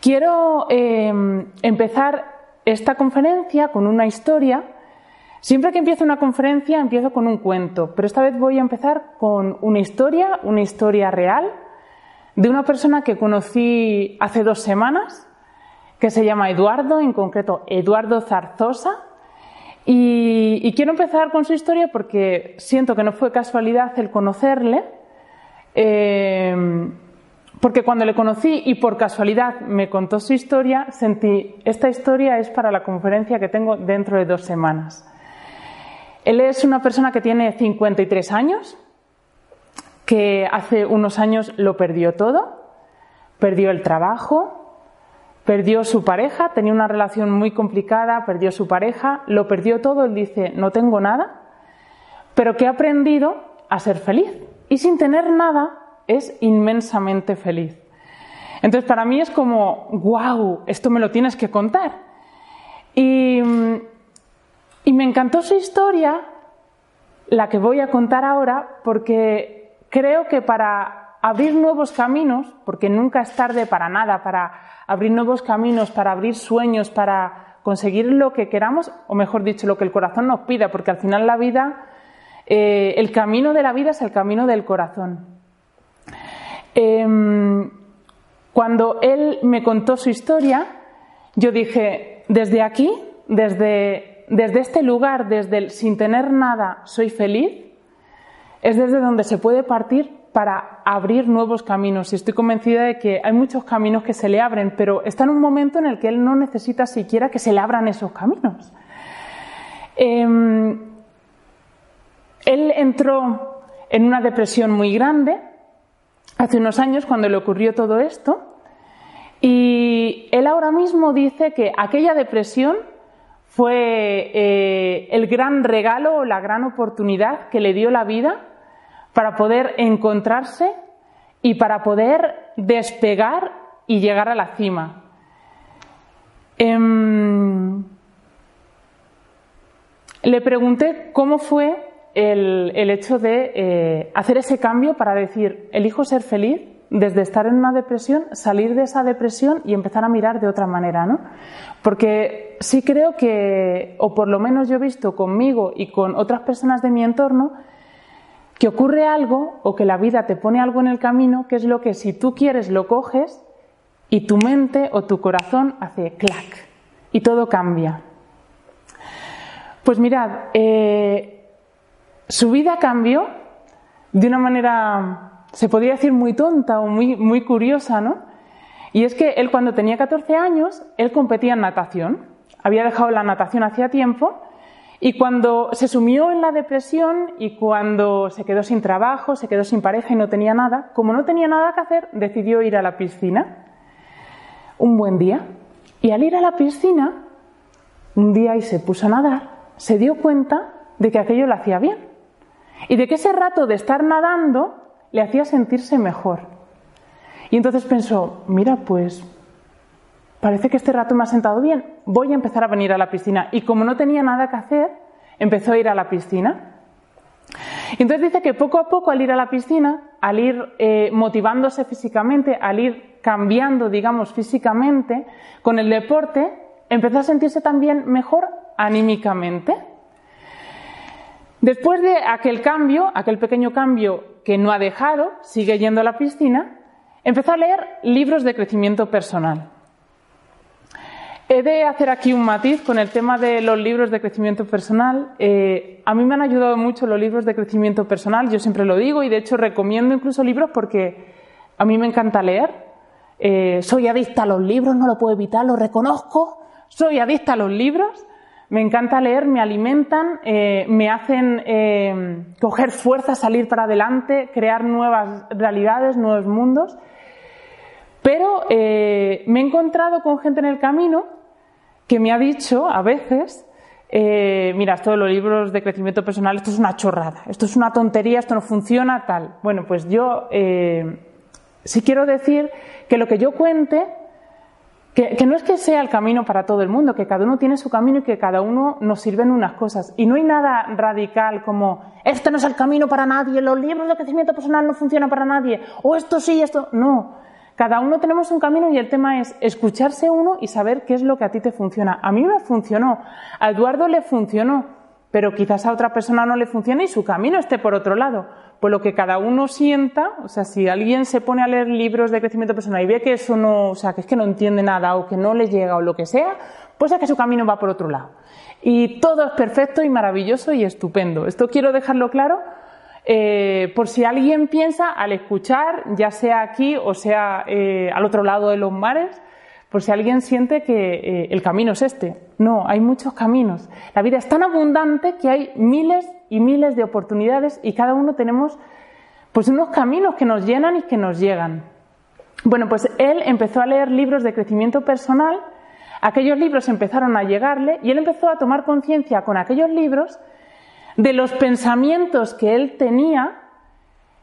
Quiero eh, empezar esta conferencia con una historia. Siempre que empiezo una conferencia empiezo con un cuento, pero esta vez voy a empezar con una historia, una historia real, de una persona que conocí hace dos semanas, que se llama Eduardo, en concreto Eduardo Zarzosa. Y, quiero empezar con su historia porque siento que no fue casualidad el conocerle. Eh, porque cuando le conocí y por casualidad me contó su historia, sentí, esta historia es para la conferencia que tengo dentro de dos semanas. Él es una persona que tiene 53 años, que hace unos años lo perdió todo, perdió el trabajo, perdió su pareja, tenía una relación muy complicada, perdió su pareja, lo perdió todo, él dice, no tengo nada, pero que ha aprendido a ser feliz. Y sin tener nada, es inmensamente feliz. Entonces, para mí es como, wow, esto me lo tienes que contar. Y, y me encantó su historia, la que voy a contar ahora, porque creo que para abrir nuevos caminos, porque nunca es tarde para nada, para abrir nuevos caminos, para abrir sueños, para conseguir lo que queramos, o mejor dicho, lo que el corazón nos pida, porque al final la vida, eh, el camino de la vida es el camino del corazón. Em, cuando él me contó su historia, yo dije, desde aquí, desde, desde este lugar, desde el sin tener nada, soy feliz, es desde donde se puede partir para abrir nuevos caminos. Y estoy convencida de que hay muchos caminos que se le abren, pero está en un momento en el que él no necesita siquiera que se le abran esos caminos. Em, él entró en una depresión muy grande, hace unos años cuando le ocurrió todo esto. Y él ahora mismo dice que aquella depresión fue eh, el gran regalo o la gran oportunidad que le dio la vida para poder encontrarse y para poder despegar y llegar a la cima. Em, le pregunté cómo fue el, hecho de eh, hacer ese cambio para decir, elijo ser feliz desde estar en una depresión, salir de esa depresión y empezar a mirar de otra manera, ¿no? Porque sí creo que, o por lo menos yo he visto conmigo y con otras personas de mi entorno, que ocurre algo o que la vida te pone algo en el camino, que es lo que si tú quieres lo coges y tu mente o tu corazón hace clac y todo cambia. Pues mirad, eh, su vida cambió de una manera, se podría decir, muy tonta o muy, muy curiosa, ¿no? Y es que él cuando tenía 14 años, él competía en natación. Había dejado la natación hacía tiempo y cuando se sumió en la depresión y cuando se quedó sin trabajo, se quedó sin pareja y no tenía nada, como no tenía nada que hacer, decidió ir a la piscina un buen día. Y al ir a la piscina, un día y se puso a nadar, se dio cuenta de que aquello lo hacía bien y de que ese rato de estar nadando le hacía sentirse mejor. Y entonces pensó, mira, pues parece que este rato me ha sentado bien, voy a empezar a venir a la piscina. Y como no tenía nada que hacer, empezó a ir a la piscina. Y entonces dice que poco a poco al ir a la piscina, al ir eh, motivándose físicamente, al ir cambiando, digamos, físicamente, con el deporte, empezó a sentirse también mejor anímicamente. Después de aquel cambio, aquel pequeño cambio que no ha dejado, sigue yendo a la piscina, empezó a leer libros de crecimiento personal. He de hacer aquí un matiz con el tema de los libros de crecimiento personal. Eh, a mí me han ayudado mucho los libros de crecimiento personal, yo siempre lo digo y de hecho recomiendo incluso libros porque a mí me encanta leer. eh, soy adicta a los libros, no lo puedo evitar, lo reconozco, soy adicta a los libros, me encanta leer, me alimentan, eh, me hacen coger fuerza, salir para adelante, crear nuevas realidades, nuevos mundos. Pero me he encontrado con gente en el camino que me ha dicho a veces, mira, todos los libros de crecimiento personal, esto es una chorrada, esto es una tontería, esto no funciona, tal. Bueno, pues yo sí quiero decir que lo que yo cuente, que, no es que sea el camino para todo el mundo, que cada uno tiene su camino y que cada uno nos sirve en unas cosas. Y no hay nada radical como, este no es el camino para nadie, los libros de crecimiento personal no funcionan para nadie, o esto sí, esto. No. Cada uno tenemos un camino y el tema es escucharse uno y saber qué es lo que a ti te funciona. A mí me funcionó, a Eduardo le funcionó, pero quizás a otra persona no le funcione y su camino esté por otro lado pues lo que cada uno sienta, o sea, si alguien se pone a leer libros de crecimiento personal y ve que eso no, o sea, que es que no entiende nada o que no le llega o lo que sea, pues es que su camino va por otro lado. Y todo es perfecto y maravilloso y estupendo. Esto quiero dejarlo claro eh, por si alguien piensa al escuchar, ya sea aquí o sea eh, al otro lado de los mares, por si alguien siente que eh, el camino es este. No, hay muchos caminos. La vida es tan abundante que hay miles y miles de oportunidades y cada uno tenemos pues unos caminos que nos llenan y que nos llegan. Bueno, pues él empezó a leer libros de crecimiento personal, aquellos libros empezaron a llegarle y él empezó a tomar conciencia con aquellos libros de los pensamientos que él tenía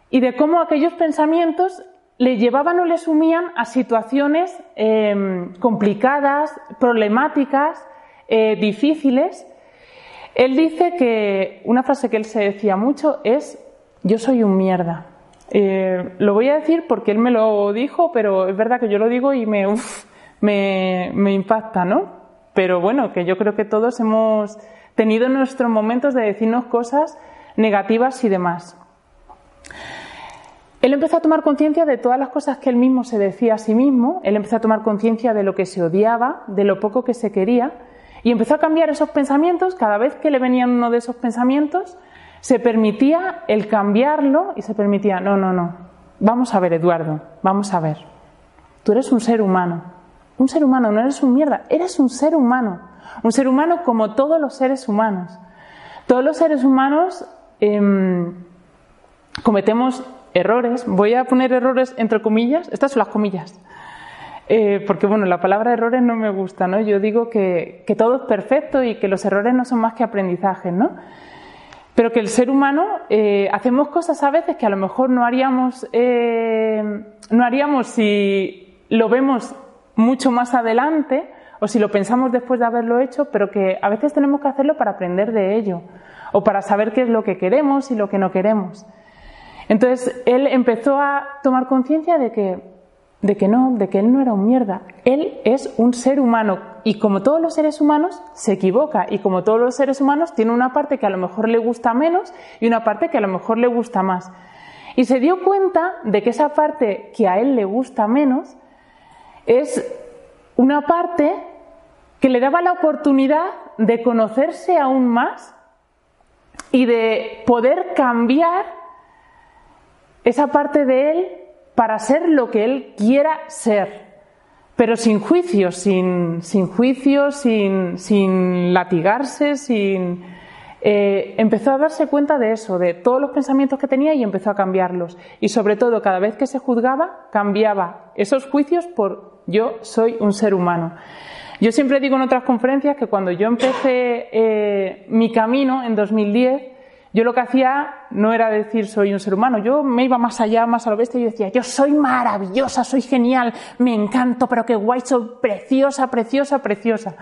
y de cómo aquellos pensamientos le llevaban o le sumían a situaciones em, complicadas, problemáticas, eh, difíciles él dice que una frase que él se decía mucho es yo soy un mierda. Eh, lo voy a decir porque él me lo dijo, pero es verdad que yo lo digo y me, me, impacta, ¿no? Pero bueno, que yo creo que todos hemos tenido nuestros momentos de decirnos cosas negativas y demás. Él empezó a tomar conciencia de todas las cosas que él mismo se decía a sí mismo, él empezó a tomar conciencia de lo que se odiaba, de lo poco que se quería, y empezó a cambiar esos pensamientos, cada vez que le venían uno de esos pensamientos, se permitía el cambiarlo y se permitía, no, no, no, vamos a ver Eduardo, vamos a ver, tú eres un ser humano, un ser humano, no eres un mierda, eres un ser humano, un ser humano como todos los seres humanos. Todos los seres humanos em, cometemos errores, voy a poner errores entre comillas, estas son las comillas, eh, porque bueno, la palabra errores no me gusta, ¿no? Yo digo que, todo es perfecto y que los errores no son más que aprendizajes, ¿no? Pero que el ser humano eh, hacemos cosas a veces que a lo mejor no haríamos, eh, no haríamos si lo vemos mucho más adelante o si lo pensamos después de haberlo hecho, pero que a veces tenemos que hacerlo para aprender de ello o para saber qué es lo que queremos y lo que no queremos. Entonces él empezó a tomar conciencia de que de que no, de que él no era un mierda. Él es un ser humano y como todos los seres humanos se equivoca y como todos los seres humanos tiene una parte que a lo mejor le gusta menos y una parte que a lo mejor le gusta más. Y se dio cuenta de que esa parte que a él le gusta menos es una parte que le daba la oportunidad de conocerse aún más y de poder cambiar esa parte de él para ser lo que él quiera ser, pero sin juicios, sin, sin sin, sin latigarse, sin... Eh, empezó a darse cuenta de eso, de todos los pensamientos que tenía y empezó a cambiarlos. Y sobre todo, cada vez que se juzgaba, cambiaba esos juicios por yo soy un ser humano. Yo siempre digo en otras conferencias que cuando yo empecé eh, mi camino en 2010, yo lo que hacía no era decir soy un ser humano, yo me iba más allá, más a lo bestia y decía yo soy maravillosa, soy genial, me encanto, pero qué guay, soy preciosa, preciosa, preciosa.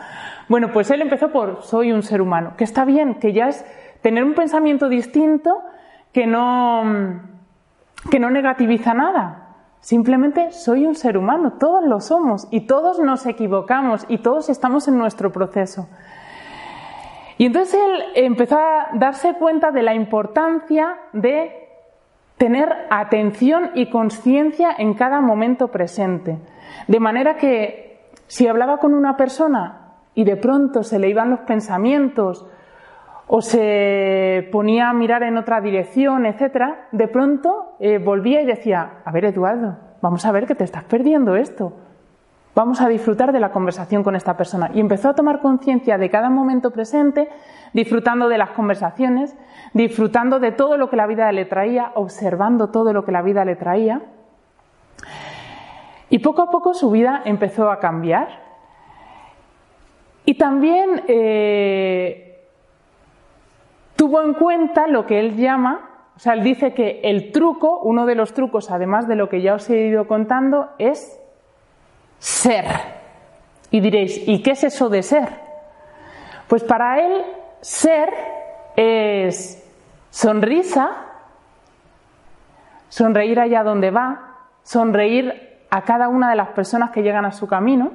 Bueno, pues él empezó por soy un ser humano, que está bien, que ya es tener un pensamiento distinto que no, que no negativiza nada. Simplemente soy un ser humano, todos lo somos y todos nos equivocamos y todos estamos en nuestro proceso. Y entonces él empezó a darse cuenta de la importancia de tener atención y conciencia en cada momento presente. De manera que si hablaba con una persona y de pronto se le iban los pensamientos o se ponía a mirar en otra dirección, etcétera, de pronto eh, volvía y decía, a ver Eduardo, vamos a ver que te estás perdiendo esto. Vamos a disfrutar de la conversación con esta persona. Y empezó a tomar conciencia de cada momento presente, disfrutando de las conversaciones, disfrutando de todo lo que la vida le traía, observando todo lo que la vida le traía. Y poco a poco su vida empezó a cambiar. Y también eh, tuvo en cuenta lo que él llama, o sea, él dice que el truco, uno de los trucos, además de lo que ya os he ido contando, es ser. Y diréis, ¿y qué es eso de ser? Pues para él, ser es sonrisa, sonreír allá donde va, sonreír a cada una de las personas que llegan a su camino.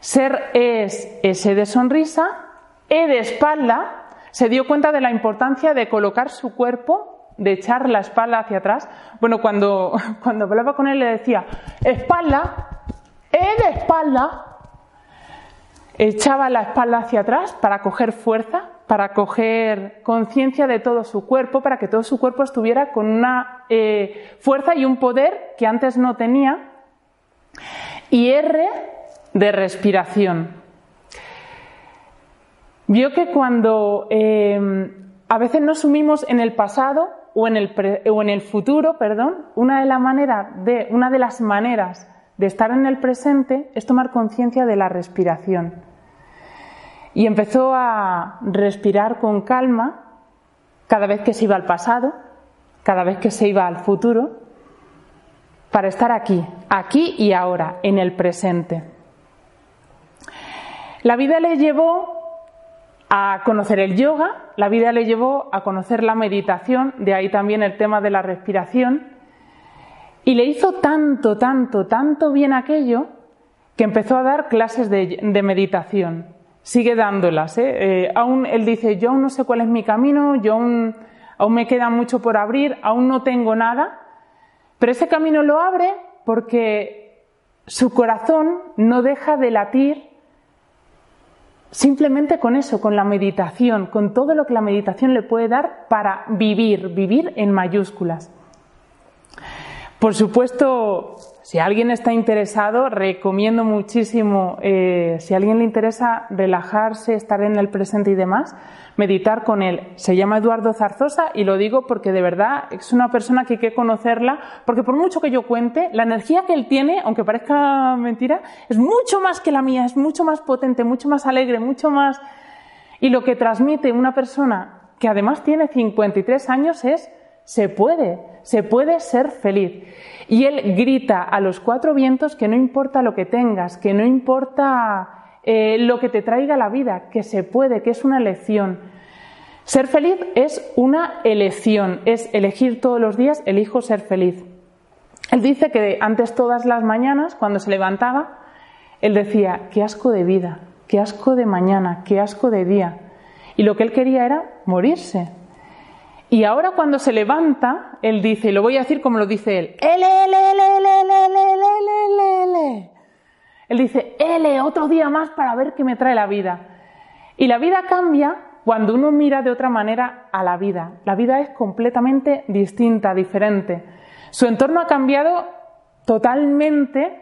Ser es ese de sonrisa, E de espalda, se dio cuenta de la importancia de colocar su cuerpo, de echar la espalda hacia atrás. Bueno, cuando, cuando hablaba con él le decía, espalda, e de espalda, echaba la espalda hacia atrás para coger fuerza, para coger conciencia de todo su cuerpo, para que todo su cuerpo estuviera con una eh, fuerza y un poder que antes no tenía. Y R de respiración. Vio que cuando eh, a veces nos sumimos en el pasado o en el, o en el futuro, perdón, una de, la de, una de las maneras de estar en el presente es tomar conciencia de la respiración. Y empezó a respirar con calma cada vez que se iba al pasado, cada vez que se iba al futuro, para estar aquí, aquí y ahora, en el presente. La vida le llevó a conocer el yoga, la vida le llevó a conocer la meditación, de ahí también el tema de la respiración, y le hizo tanto, tanto, tanto bien aquello que empezó a dar clases de, meditación. Sigue dándolas. ¿eh? ¿eh? aún él dice, yo aún no sé cuál es mi camino, yo aún, aún me queda mucho por abrir, aún no tengo nada, pero ese camino lo abre porque su corazón no deja de latir simplemente con eso, con la meditación, con todo lo que la meditación le puede dar para vivir, vivir en mayúsculas. Por supuesto, si alguien está interesado, recomiendo muchísimo, eh, si a alguien le interesa relajarse, estar en el presente y demás, meditar con él. Se llama Eduardo Zarzosa y lo digo porque de verdad es una persona que hay que conocerla, porque por mucho que yo cuente, la energía que él tiene, aunque parezca mentira, es mucho más que la mía, es mucho más potente, mucho más alegre, mucho más... Y lo que transmite una persona que además tiene 53 años es se puede, se puede ser feliz. Y él grita a los cuatro vientos que no importa lo que tengas, que no importa eh, lo que te traiga la vida, que se puede, que es una elección. Ser feliz es una elección, es elegir todos los días, elijo ser feliz. Él dice que antes todas las mañanas, cuando se levantaba, él decía, qué asco de vida, qué asco de mañana, qué asco de día. Y lo que él quería era morirse, y ahora cuando se levanta, él dice, y lo voy a decir como lo dice él, L, L, L, L, L, Él dice, L, otro día más para ver qué me trae la vida. Y la vida cambia cuando uno mira de otra manera a la vida. La vida es completamente distinta, diferente. Su entorno ha cambiado totalmente.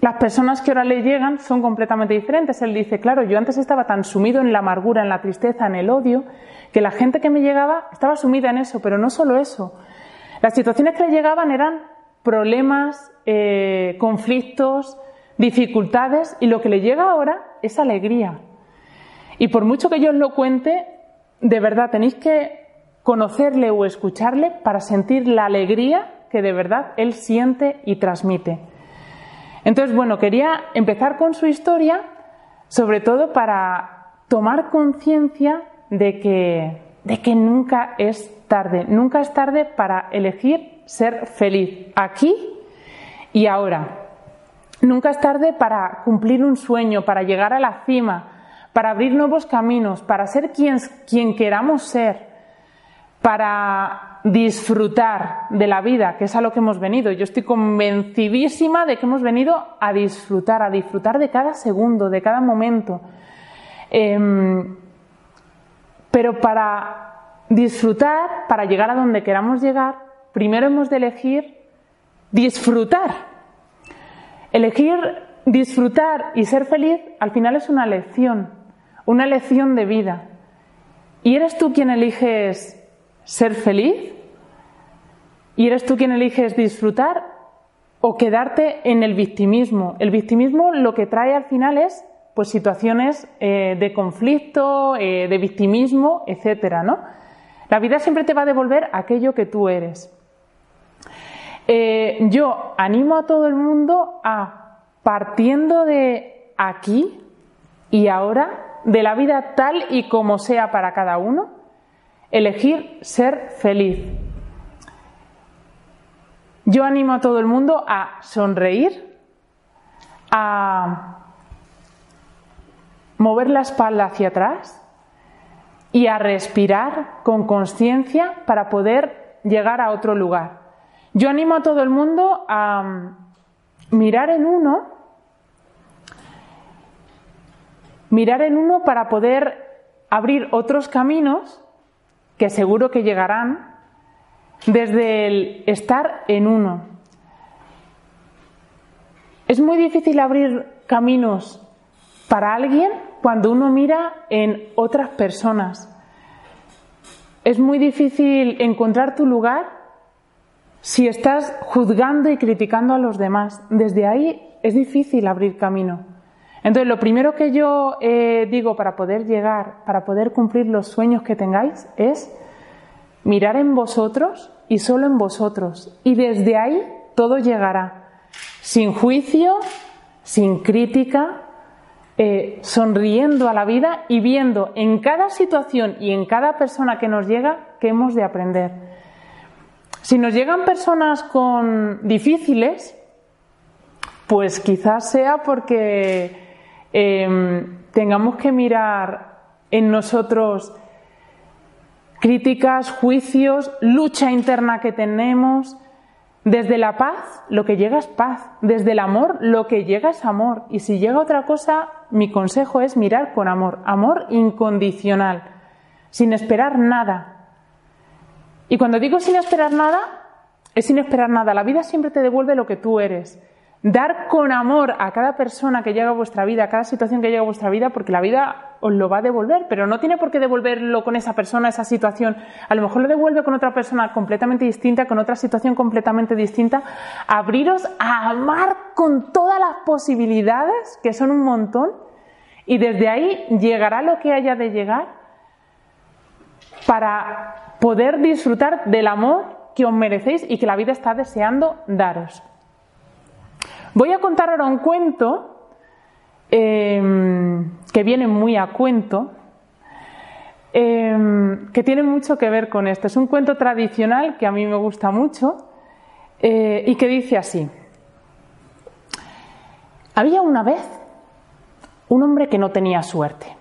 Las personas que ahora le llegan son completamente diferentes. Él dice, claro, yo antes estaba tan sumido en la amargura, en la tristeza, en el odio, que la gente que me llegaba estaba sumida en eso, pero no solo eso. Las situaciones que le llegaban eran problemas, eh, conflictos, dificultades, y lo que le llega ahora es alegría. Y por mucho que yo os lo cuente, de verdad tenéis que conocerle o escucharle para sentir la alegría que de verdad él siente y transmite. Entonces, bueno, quería empezar con su historia, sobre todo para tomar conciencia de que, de que nunca es tarde, nunca es tarde para elegir ser feliz aquí y ahora. Nunca es tarde para cumplir un sueño, para llegar a la cima, para abrir nuevos caminos, para ser quien, quien queramos ser, para disfrutar de la vida, que es a lo que hemos venido. Yo estoy convencidísima de que hemos venido a disfrutar, a disfrutar de cada segundo, de cada momento. Em, pero para disfrutar, para llegar a donde queramos llegar, primero hemos de elegir disfrutar. Elegir disfrutar y ser feliz al final es una lección, una lección de vida. ¿Y eres tú quien eliges ser feliz? ¿Y eres tú quien eliges disfrutar o quedarte en el victimismo? El victimismo lo que trae al final es pues situaciones eh, de conflicto, eh, de victimismo, etcétera, ¿no? La vida siempre te va a devolver aquello que tú eres. Eh, yo animo a todo el mundo a, partiendo de aquí y ahora, de la vida tal y como sea para cada uno, elegir ser feliz. Yo animo a todo el mundo a sonreír, a mover la espalda hacia atrás y a respirar con conciencia para poder llegar a otro lugar. Yo animo a todo el mundo a mm, mirar en uno, mirar en uno para poder abrir otros caminos que seguro que llegarán desde el estar en uno. Es muy difícil abrir caminos para alguien cuando uno mira en otras personas. Es muy difícil encontrar tu lugar si estás juzgando y criticando a los demás. Desde ahí es difícil abrir camino. Entonces, lo primero que yo eh, digo para poder llegar, para poder cumplir los sueños que tengáis, es mirar en vosotros y solo en vosotros. Y desde ahí todo llegará. Sin juicio, sin crítica, eh, sonriendo a la vida y viendo en cada situación y en cada persona que nos llega que hemos de aprender. Si nos llegan personas con difíciles, pues quizás sea porque em, tengamos que mirar en nosotros críticas, juicios, lucha interna que tenemos, desde la paz, lo que llega es paz. Desde el amor, lo que llega es amor. Y si llega otra cosa, mi consejo es mirar con amor. Amor incondicional, sin esperar nada. Y cuando digo sin esperar nada, es sin esperar nada. La vida siempre te devuelve lo que tú eres. Dar con amor a cada persona que llega a vuestra vida, a cada situación que llega a vuestra vida, porque la vida os lo va a devolver, pero no tiene por qué devolverlo con esa persona, esa situación. A lo mejor lo devuelve con otra persona completamente distinta, con otra situación completamente distinta. Abriros a amar con todas las posibilidades, que son un montón, y desde ahí llegará lo que haya de llegar para poder disfrutar del amor que os merecéis y que la vida está deseando daros. Voy a contar ahora un cuento em, que viene muy a cuento, em, que tiene mucho que ver con esto. Es un cuento tradicional que a mí me gusta mucho eh, y que dice así. Había una vez un hombre que no tenía suerte.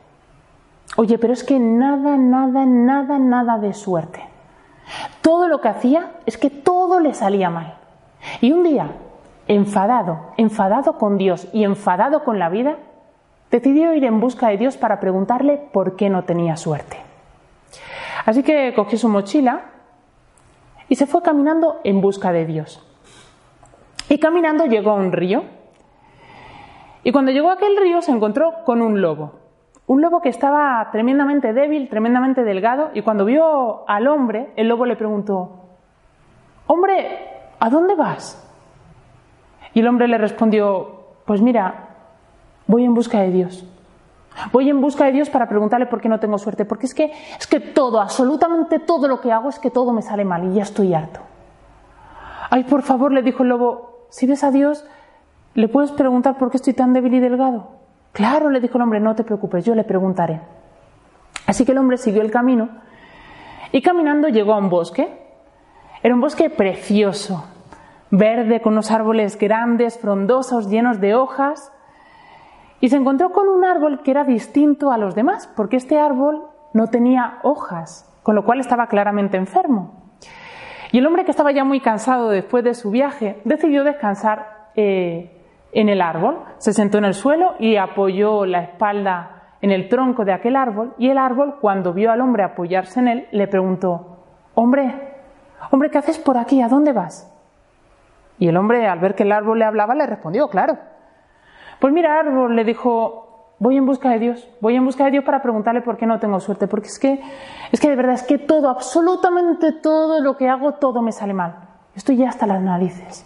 Oye, pero es que nada, nada, nada, nada de suerte. Todo lo que hacía es que todo le salía mal. Y un día enfadado, enfadado con Dios y enfadado con la vida, decidió ir en busca de Dios para preguntarle por qué no tenía suerte. Así que cogió su mochila y se fue caminando en busca de Dios. Y caminando llegó a un río. Y cuando llegó a aquel río se encontró con un lobo. Un lobo que estaba tremendamente débil, tremendamente delgado, y cuando vio al hombre, el lobo le preguntó, Hombre, ¿a dónde vas? Y el hombre le respondió, pues mira, voy en busca de Dios. Voy en busca de Dios para preguntarle por qué no tengo suerte, porque es que es que todo, absolutamente todo lo que hago es que todo me sale mal y ya estoy harto. Ay, por favor, le dijo el lobo, si ves a Dios, ¿le puedes preguntar por qué estoy tan débil y delgado? Claro, le dijo el hombre, no te preocupes, yo le preguntaré. Así que el hombre siguió el camino y caminando llegó a un bosque. Era un bosque precioso, verde, con unos árboles grandes, frondosos, llenos de hojas, y se encontró con un árbol que era distinto a los demás, porque este árbol no tenía hojas, con lo cual estaba claramente enfermo. Y el hombre que estaba ya muy cansado después de su viaje decidió descansar eh, en el árbol. Se sentó en el suelo y apoyó la espalda en el tronco de aquel árbol y el árbol, cuando vio al hombre apoyarse en él, le preguntó, Hombre, hombre, ¿qué haces por aquí? ¿A dónde vas? Y el hombre, al ver que el árbol le hablaba, le respondió, claro. Pues mira, árbol le dijo, voy en busca de Dios, voy en busca de Dios para preguntarle por qué no tengo suerte, porque es que, es que de verdad es que todo, absolutamente todo lo que hago, todo me sale mal. Estoy ya hasta las narices.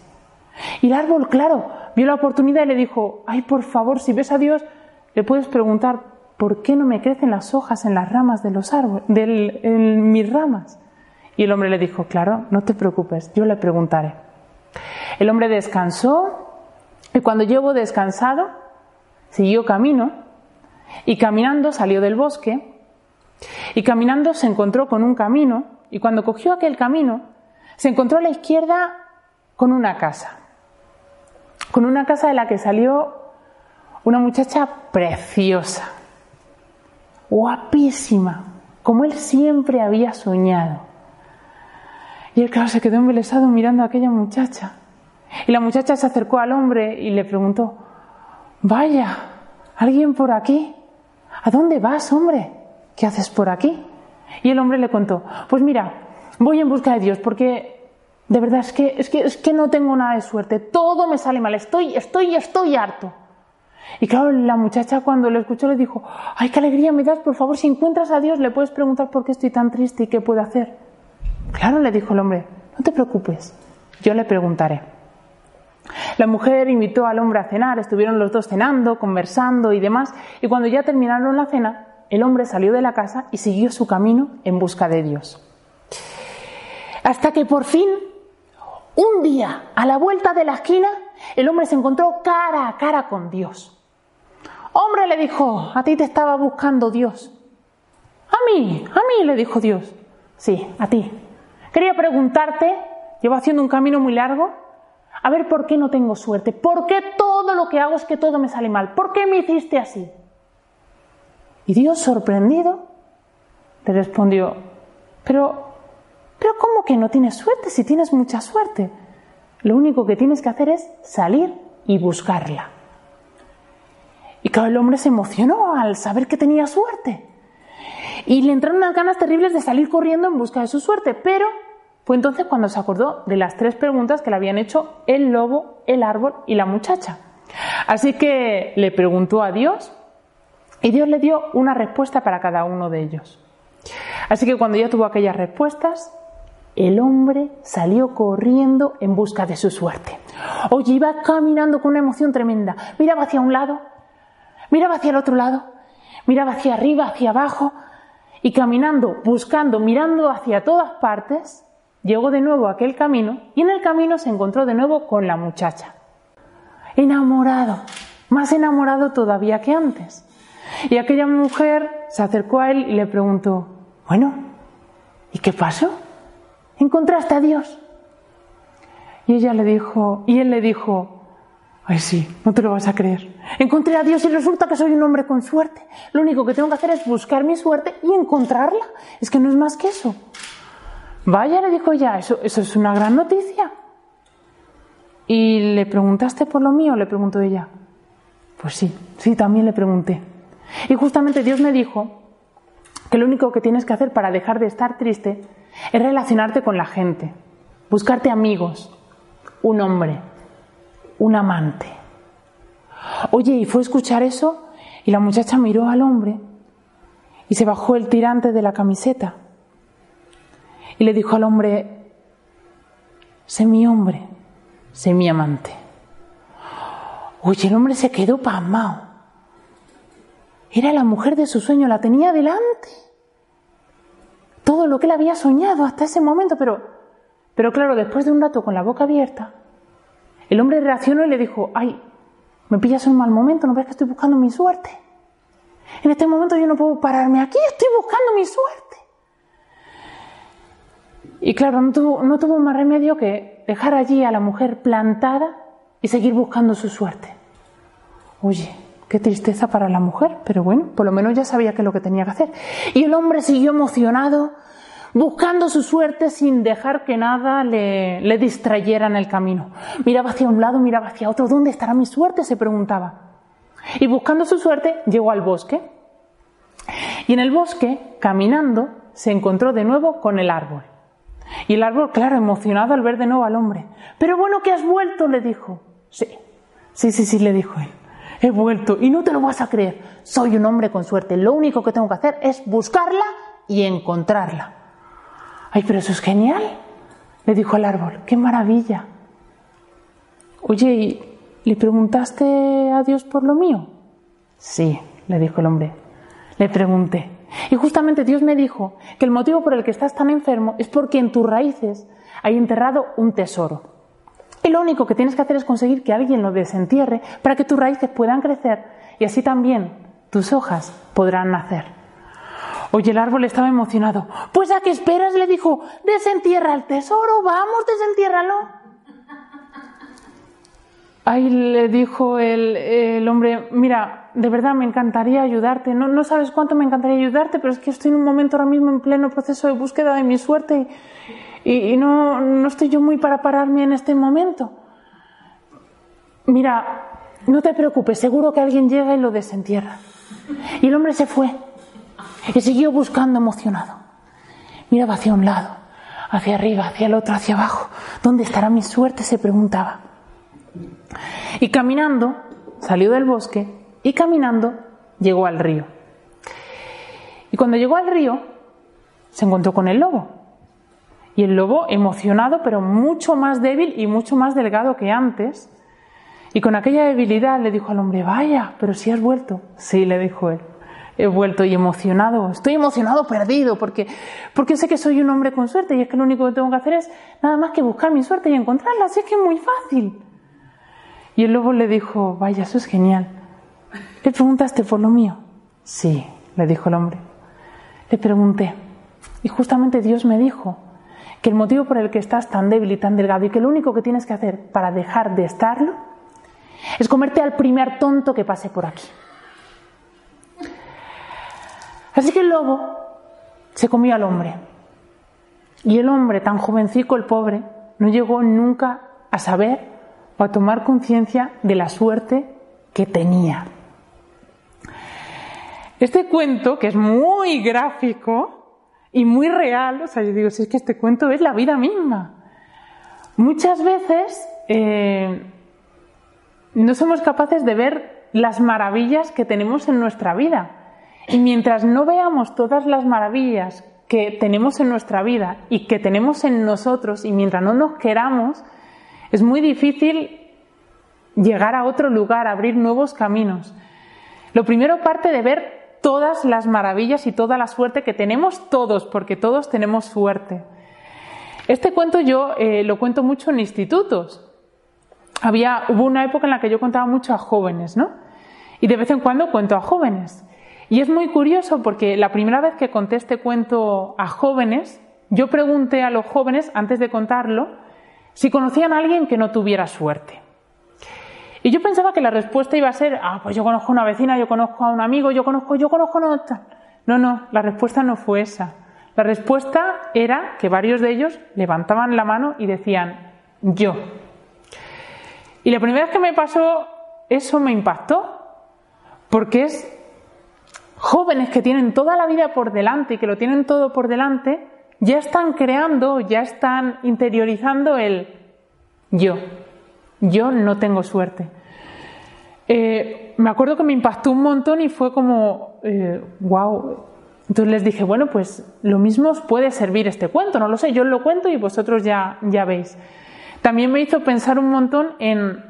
Y el árbol, claro, vio la oportunidad y le dijo, ay, por favor, si ves a Dios, le puedes preguntar, ¿por qué no me crecen las hojas en las ramas de los árboles, en mis ramas? Y el hombre le dijo, claro, no te preocupes, yo le preguntaré. El hombre descansó y cuando llevo descansado, siguió camino y caminando salió del bosque y caminando se encontró con un camino y cuando cogió aquel camino se encontró a la izquierda con una casa, con una casa de la que salió una muchacha preciosa, guapísima, como él siempre había soñado. Y él, claro, se quedó embelesado mirando a aquella muchacha. Y la muchacha se acercó al hombre y le preguntó, vaya, ¿alguien por aquí? ¿A dónde vas, hombre? ¿Qué haces por aquí? Y el hombre le contó, pues mira, voy en busca de Dios porque de verdad es que, es que, es que no tengo nada de suerte, todo me sale mal, estoy, estoy, estoy harto. Y claro, la muchacha cuando lo escuchó le dijo, ay, qué alegría me das, por favor, si encuentras a Dios le puedes preguntar por qué estoy tan triste y qué puedo hacer. Claro, le dijo el hombre, no te preocupes, yo le preguntaré. La mujer invitó al hombre a cenar, estuvieron los dos cenando, conversando y demás, y cuando ya terminaron la cena, el hombre salió de la casa y siguió su camino en busca de Dios. Hasta que por fin, un día, a la vuelta de la esquina, el hombre se encontró cara a cara con Dios. Hombre, le dijo, a ti te estaba buscando Dios. A mí, a mí, le dijo Dios. Sí, a ti. Quería preguntarte, llevo haciendo un camino muy largo, a ver por qué no tengo suerte, por qué todo lo que hago es que todo me sale mal, por qué me hiciste así. Y Dios, sorprendido, le respondió, pero, ¿cómo que no tienes suerte si tienes mucha suerte? Lo único que tienes que hacer es salir y buscarla. Y claro, el hombre se emocionó al saber que tenía suerte. Y le entraron unas ganas terribles de salir corriendo en busca de su suerte, pero fue entonces cuando se acordó de las tres preguntas que le habían hecho el lobo, el árbol y la muchacha. Así que le preguntó a Dios y Dios le dio una respuesta para cada uno de ellos. Así que cuando ya tuvo aquellas respuestas, el hombre salió corriendo en busca de su suerte. Oye, iba caminando con una emoción tremenda. Miraba hacia un lado, miraba hacia el otro lado, miraba hacia arriba, hacia abajo, y caminando, buscando, mirando hacia todas partes, llegó de nuevo a aquel camino y en el camino se encontró de nuevo con la muchacha. Enamorado, más enamorado todavía que antes. Y aquella mujer se acercó a él y le preguntó, bueno, ¿y qué pasó? ¿Encontraste a Dios? Y ella le dijo, y él le dijo, Ay, sí, no te lo vas a creer. Encontré a Dios y resulta que soy un hombre con suerte. Lo único que tengo que hacer es buscar mi suerte y encontrarla. Es que no es más que eso. Vaya, le dijo ella, eso, eso es una gran noticia. ¿Y le preguntaste por lo mío? Le preguntó ella. Pues sí, sí, también le pregunté. Y justamente Dios me dijo que lo único que tienes que hacer para dejar de estar triste es relacionarte con la gente, buscarte amigos, un hombre un amante. Oye, y fue a escuchar eso y la muchacha miró al hombre y se bajó el tirante de la camiseta y le dijo al hombre, sé mi hombre, sé mi amante. Oye, el hombre se quedó pasmado. Era la mujer de su sueño, la tenía delante. Todo lo que él había soñado hasta ese momento, pero, pero claro, después de un rato con la boca abierta, el hombre reaccionó y le dijo, ay, me pillas en un mal momento, ¿no ves que estoy buscando mi suerte? En este momento yo no puedo pararme aquí, estoy buscando mi suerte. Y claro, no tuvo, no tuvo más remedio que dejar allí a la mujer plantada y seguir buscando su suerte. Oye, qué tristeza para la mujer, pero bueno, por lo menos ya sabía qué es lo que tenía que hacer. Y el hombre siguió emocionado, buscando su suerte sin dejar que nada le, le distrayera en el camino. Miraba hacia un lado, miraba hacia otro. ¿Dónde estará mi suerte? se preguntaba. Y buscando su suerte, llegó al bosque. Y en el bosque, caminando, se encontró de nuevo con el árbol. Y el árbol, claro, emocionado al ver de nuevo al hombre. Pero bueno que has vuelto, le dijo. Sí, sí, sí, sí, le dijo él. He vuelto y no te lo vas a creer. Soy un hombre con suerte. Lo único que tengo que hacer es buscarla y encontrarla. Ay, pero eso es genial, le dijo el árbol. Qué maravilla. Oye, ¿y ¿le preguntaste a Dios por lo mío? Sí, le dijo el hombre. Le pregunté. Y justamente Dios me dijo que el motivo por el que estás tan enfermo es porque en tus raíces hay enterrado un tesoro. Y lo único que tienes que hacer es conseguir que alguien lo desentierre para que tus raíces puedan crecer y así también tus hojas podrán nacer. Oye, el árbol estaba emocionado. Pues a qué esperas, le dijo, desentierra el tesoro, vamos, desentiérralo. Ahí le dijo el, hombre, mira, de verdad me encantaría ayudarte, no, no, sabes cuánto me encantaría ayudarte, pero es que estoy en un momento ahora mismo en pleno proceso de búsqueda de mi suerte y, no, no estoy yo muy para pararme en este momento. Mira, no te preocupes, seguro que alguien llega y lo desentierra. Y el hombre se fue y siguió buscando emocionado. Miraba hacia un lado, hacia arriba, hacia el otro, hacia abajo. ¿Dónde estará mi suerte? se preguntaba. Y caminando, salió del bosque y caminando llegó al río. Y cuando llegó al río, se encontró con el lobo. Y el lobo, emocionado, pero mucho más débil y mucho más delgado que antes, y con aquella debilidad le dijo al hombre, vaya, pero si has vuelto. Sí, le dijo él, he vuelto y emocionado, estoy emocionado, perdido, porque, porque sé que soy un hombre con suerte y es que lo único que tengo que hacer es nada más que buscar mi suerte y encontrarla, así es que es muy fácil. Y el lobo le dijo, vaya, eso es genial. ¿Le preguntaste por lo mío? Sí, le dijo el hombre. Le pregunté. Y justamente Dios me dijo que el motivo por el que estás tan débil y tan delgado y que lo único que tienes que hacer para dejar de estarlo es comerte al primer tonto que pase por aquí. Así que el lobo se comió al hombre. Y el hombre, tan jovencico, el pobre, no llegó nunca a saber o a tomar conciencia de la suerte que tenía. Este cuento, que es muy gráfico y muy real, o sea, yo digo, si es que este cuento es la vida misma. Muchas veces eh, no somos capaces de ver las maravillas que tenemos en nuestra vida. Y mientras no veamos todas las maravillas que tenemos en nuestra vida y que tenemos en nosotros, y mientras no nos queramos, es muy difícil llegar a otro lugar, abrir nuevos caminos. Lo primero parte de ver todas las maravillas y toda la suerte que tenemos todos, porque todos tenemos suerte. Este cuento yo eh, lo cuento mucho en institutos. Había, hubo una época en la que yo contaba mucho a jóvenes, ¿no? Y de vez en cuando cuento a jóvenes. Y es muy curioso porque la primera vez que conté este cuento a jóvenes, yo pregunté a los jóvenes, antes de contarlo, si conocían a alguien que no tuviera suerte. Y yo pensaba que la respuesta iba a ser, ah, pues yo conozco a una vecina, yo conozco a un amigo, yo conozco, yo conozco a otra. No, no, la respuesta no fue esa. La respuesta era que varios de ellos levantaban la mano y decían, yo. Y la primera vez que me pasó eso me impactó, porque es jóvenes que tienen toda la vida por delante y que lo tienen todo por delante, ya están creando, ya están interiorizando el yo. Yo no tengo suerte. Eh, me acuerdo que me impactó un montón y fue como, wow. Eh, Entonces les dije, bueno, pues lo mismo os puede servir este cuento, no lo sé, yo lo cuento y vosotros ya, ya veis. También me hizo pensar un montón en,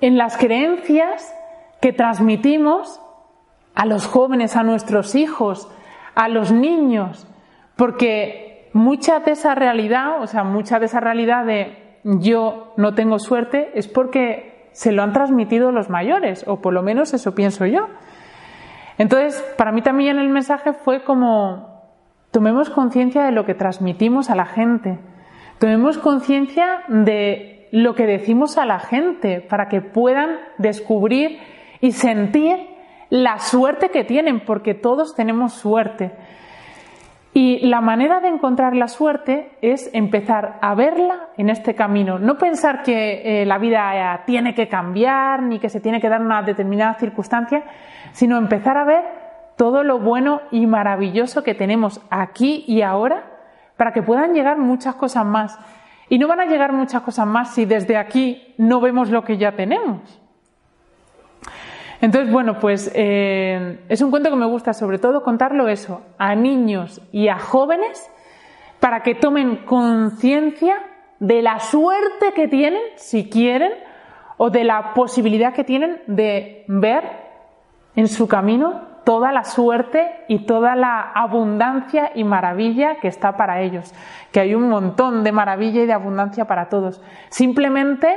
en las creencias que transmitimos a los jóvenes, a nuestros hijos, a los niños, porque mucha de esa realidad, o sea, mucha de esa realidad de yo no tengo suerte es porque se lo han transmitido los mayores, o por lo menos eso pienso yo. Entonces, para mí también el mensaje fue como, tomemos conciencia de lo que transmitimos a la gente, tomemos conciencia de lo que decimos a la gente para que puedan descubrir y sentir la suerte que tienen, porque todos tenemos suerte. Y la manera de encontrar la suerte es empezar a verla en este camino. No pensar que eh, la vida tiene que cambiar ni que se tiene que dar una determinada circunstancia, sino empezar a ver todo lo bueno y maravilloso que tenemos aquí y ahora para que puedan llegar muchas cosas más. Y no van a llegar muchas cosas más si desde aquí no vemos lo que ya tenemos. Entonces, bueno, pues eh, es un cuento que me gusta sobre todo contarlo eso a niños y a jóvenes para que tomen conciencia de la suerte que tienen, si quieren, o de la posibilidad que tienen de ver en su camino toda la suerte y toda la abundancia y maravilla que está para ellos, que hay un montón de maravilla y de abundancia para todos. Simplemente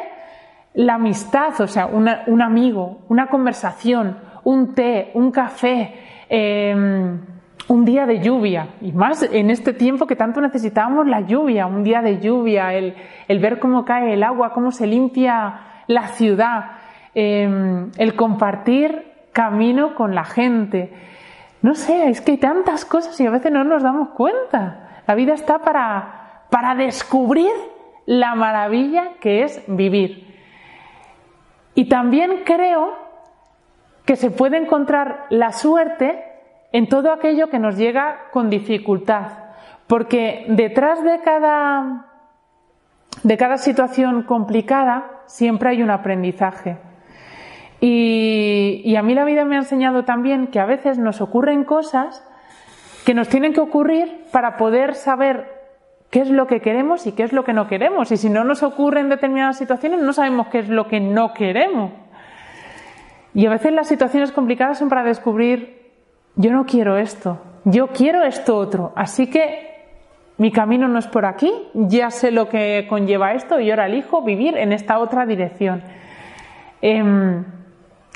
la amistad, o sea, un amigo, una conversación, un té, un café, em, un día de lluvia, y más en este tiempo que tanto necesitamos la lluvia, un día de lluvia, el, ver cómo cae el agua, cómo se limpia la ciudad, em, el compartir camino con la gente. No sé, es que hay tantas cosas y a veces no nos damos cuenta. La vida está para, para descubrir la maravilla que es vivir. Y también creo que se puede encontrar la suerte en todo aquello que nos llega con dificultad, porque detrás de cada, de cada situación complicada siempre hay un aprendizaje. Y, y, a mí la vida me ha enseñado también que a veces nos ocurren cosas que nos tienen que ocurrir para poder saber qué es lo que queremos y qué es lo que no queremos. Y si no nos ocurre en determinadas situaciones, no sabemos qué es lo que no queremos. Y a veces las situaciones complicadas son para descubrir, yo no quiero esto, yo quiero esto otro. Así que mi camino no es por aquí, ya sé lo que conlleva esto y ahora elijo vivir en esta otra dirección. Em,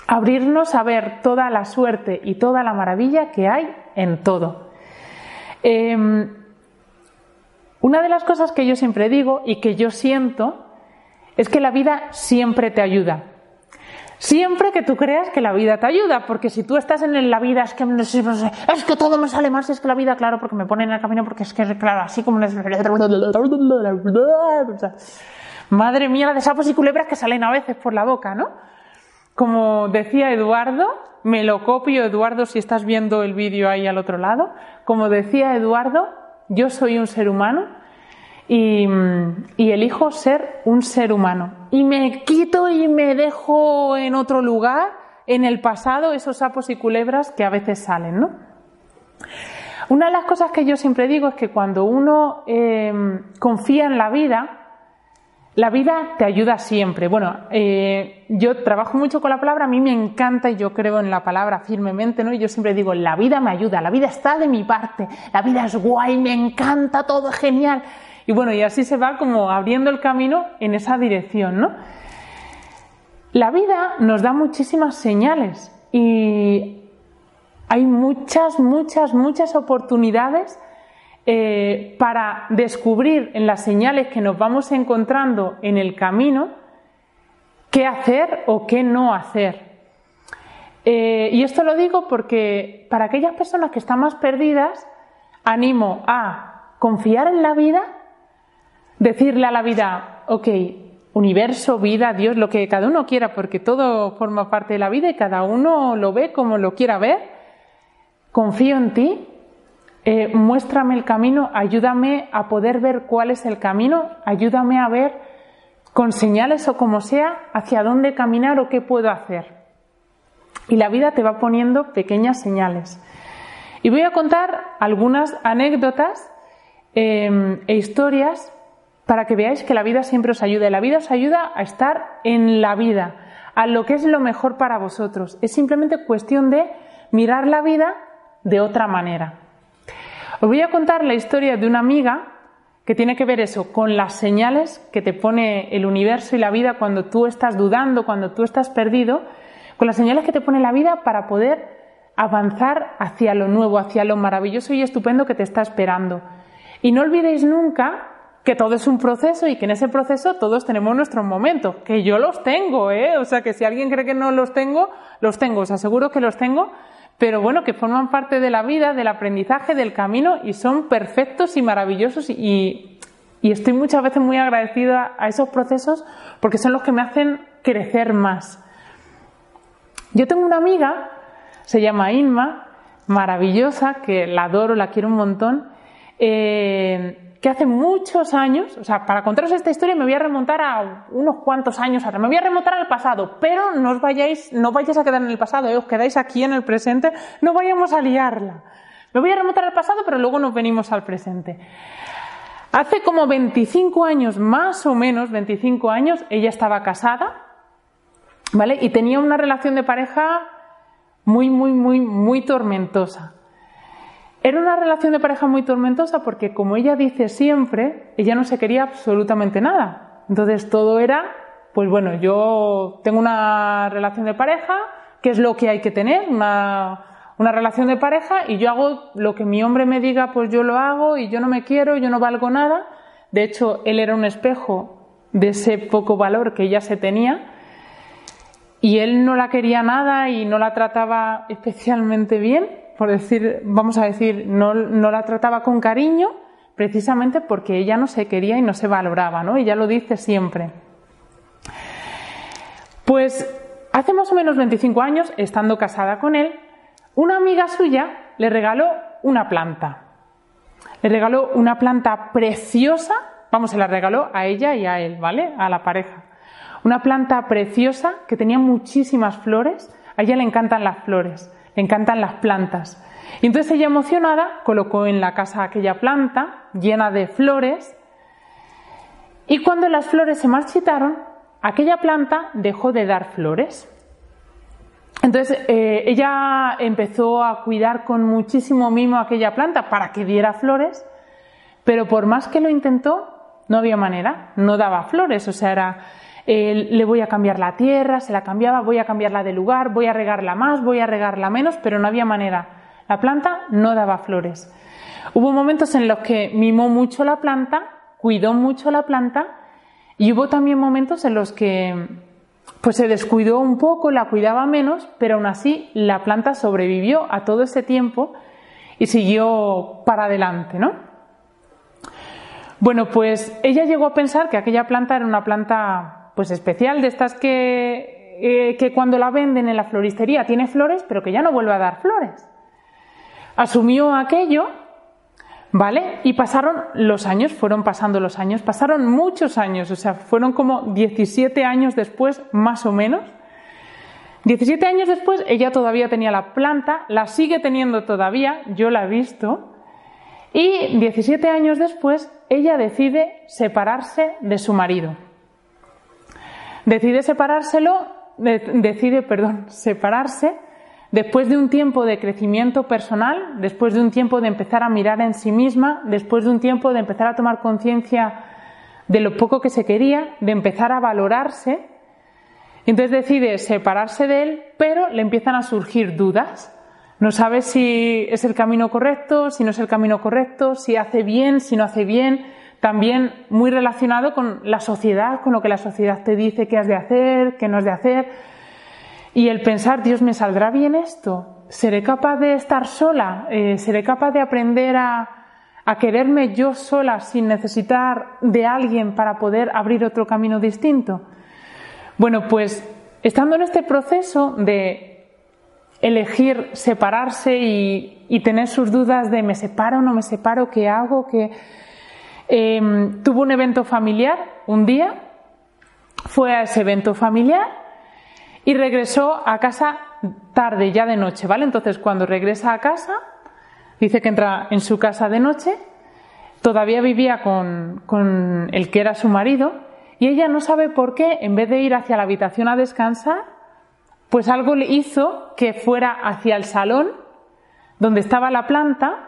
abrirnos a ver toda la suerte y toda la maravilla que hay en todo. Em, una de las cosas que yo siempre digo y que yo siento es que la vida siempre te ayuda. Siempre que tú creas que la vida te ayuda, porque si tú estás en la vida es que es que todo me sale mal, es que la vida, claro, porque me pone en el camino, porque es que, claro, así como... Madre mía, de sapos y culebras que salen a veces por la boca, ¿no? Como decía Eduardo, me lo copio, Eduardo, si estás viendo el vídeo ahí al otro lado, como decía Eduardo, yo soy un ser humano y, elijo ser un ser humano. Y me quito y me dejo en otro lugar, en el pasado, esos sapos y culebras que a veces salen, ¿no? Una de las cosas que yo siempre digo es que cuando uno em, confía en la vida, la vida te ayuda siempre. Bueno, eh, yo trabajo mucho con la palabra, a mí me encanta y yo creo en la palabra firmemente, ¿no? Y yo siempre digo, la vida me ayuda, la vida está de mi parte, la vida es guay, me encanta, todo es genial. Y bueno, y así se va como abriendo el camino en esa dirección, ¿no? La vida nos da muchísimas señales y hay muchas, muchas, muchas oportunidades eh, para descubrir en las señales que nos vamos encontrando en el camino qué hacer o qué no hacer. Eh, y esto lo digo porque para aquellas personas que están más perdidas, animo a confiar en la vida, decirle a la vida, ok, universo, vida, Dios, lo que cada uno quiera, porque todo forma parte de la vida y cada uno lo ve como lo quiera ver. Confío en ti, eh, muéstrame el camino, ayúdame a poder ver cuál es el camino, ayúdame a ver con señales o como sea hacia dónde caminar o qué puedo hacer. Y la vida te va poniendo pequeñas señales. Y voy a contar algunas anécdotas em, e historias para que veáis que la vida siempre os ayuda. Y la vida os ayuda a estar en la vida, a lo que es lo mejor para vosotros. Es simplemente cuestión de mirar la vida de otra manera. Os voy a contar la historia de una amiga que tiene que ver eso con las señales que te pone el universo y la vida cuando tú estás dudando, cuando tú estás perdido, con las señales que te pone la vida para poder avanzar hacia lo nuevo, hacia lo maravilloso y estupendo que te está esperando. Y no olvidéis nunca que todo es un proceso y que en ese proceso todos tenemos nuestros momentos, que yo los tengo, ¿eh? O sea, que si alguien cree que no los tengo, los tengo, os aseguro que los tengo, pero bueno, que forman parte de la vida, del aprendizaje, del camino y son perfectos y maravillosos y, estoy muchas veces muy agradecida a esos procesos porque son los que me hacen crecer más. Yo tengo una amiga, se llama Inma, maravillosa, que la adoro, la quiero un montón, eh, que hace muchos años, o sea, para contaros esta historia me voy a remontar a unos cuantos años atrás, me voy a remontar al pasado, pero no os vayáis, no vayáis a quedar en el pasado, eh, os quedáis aquí en el presente, no vayamos a liarla. Me voy a remontar al pasado, pero luego nos venimos al presente. Hace como 25 años, más o menos 25 años, ella estaba casada, ¿vale? Y tenía una relación de pareja muy, muy, muy, muy tormentosa. Era una relación de pareja muy tormentosa porque, como ella dice siempre, ella no se quería absolutamente nada. Entonces todo era, pues bueno, yo tengo una relación de pareja, que es lo que hay que tener, una, una relación de pareja, y yo hago lo que mi hombre me diga, pues yo lo hago, y yo no me quiero, yo no valgo nada. De hecho, él era un espejo de ese poco valor que ella se tenía, y él no la quería nada y no la trataba especialmente bien por decir, vamos a decir, no, la trataba con cariño precisamente porque ella no se quería y no se valoraba, ¿no? Ella lo dice siempre. Pues hace más o menos 25 años, estando casada con él, una amiga suya le regaló una planta. Le regaló una planta preciosa, vamos, se la regaló a ella y a él, ¿vale? A la pareja. Una planta preciosa que tenía muchísimas flores. A ella le encantan las flores encantan las plantas. Y entonces ella emocionada colocó en la casa aquella planta llena de flores y cuando las flores se marchitaron, aquella planta dejó de dar flores. Entonces eh, ella empezó a cuidar con muchísimo mimo aquella planta para que diera flores, pero por más que lo intentó, no había manera, no daba flores, o sea, era le voy a cambiar la tierra, se la cambiaba, voy a cambiarla de lugar, voy a regarla más, voy a regarla menos, pero no había manera. La planta no daba flores. Hubo momentos en los que mimó mucho la planta, cuidó mucho la planta y hubo también momentos en los que pues se descuidó un poco, la cuidaba menos, pero aún así la planta sobrevivió a todo ese tiempo y siguió para adelante, ¿no? Bueno, pues ella llegó a pensar que aquella planta era una planta pues especial, de estas que, eh, que cuando la venden en la floristería tiene flores, pero que ya no vuelve a dar flores. Asumió aquello, ¿vale? Y pasaron los años, fueron pasando los años, pasaron muchos años, o sea, fueron como 17 años después, más o menos. 17 años después, ella todavía tenía la planta, la sigue teniendo todavía, yo la he visto, y 17 años después, ella decide separarse de su marido. Decide separárselo, decide, perdón, separarse después de un tiempo de crecimiento personal, después de un tiempo de empezar a mirar en sí misma, después de un tiempo de empezar a tomar conciencia de lo poco que se quería, de empezar a valorarse. Entonces decide separarse de él, pero le empiezan a surgir dudas. No sabe si es el camino correcto, si no es el camino correcto, si hace bien, si no hace bien, también muy relacionado con la sociedad, con lo que la sociedad te dice que has de hacer, que no has de hacer. Y el pensar, Dios, ¿me saldrá bien esto? ¿Seré capaz de estar sola? Eh, ¿Seré capaz de aprender a, a quererme yo sola sin necesitar de alguien para poder abrir otro camino distinto? Bueno, pues estando en este proceso de elegir separarse y, y, tener sus dudas de me separo no me separo, qué hago, qué, Em, tuvo un evento familiar un día, fue a ese evento familiar y regresó a casa tarde, ya de noche, ¿vale? Entonces, cuando regresa a casa, dice que entra en su casa de noche, todavía vivía con, con el que era su marido, y ella no sabe por qué, en vez de ir hacia la habitación a descansar, pues algo le hizo que fuera hacia el salón donde estaba la planta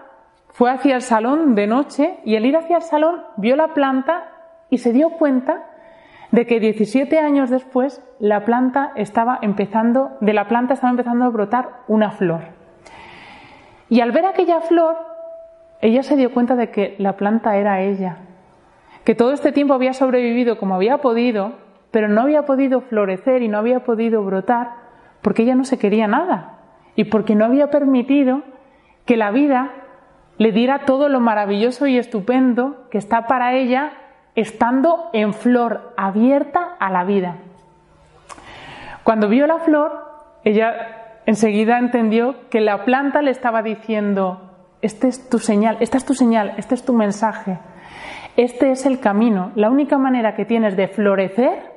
fue hacia el salón de noche y al ir hacia el salón vio la planta y se dio cuenta de que 17 años después la planta estaba empezando, de la planta estaba empezando a brotar una flor. Y al ver aquella flor, ella se dio cuenta de que la planta era ella, que todo este tiempo había sobrevivido como había podido, pero no había podido florecer y no había podido brotar porque ella no se quería nada y porque no había permitido que la vida le diera todo lo maravilloso y estupendo que está para ella estando en flor abierta a la vida. Cuando vio la flor, ella enseguida entendió que la planta le estaba diciendo, este es tu señal, esta es tu señal, este es tu mensaje, este es el camino. La única manera que tienes de florecer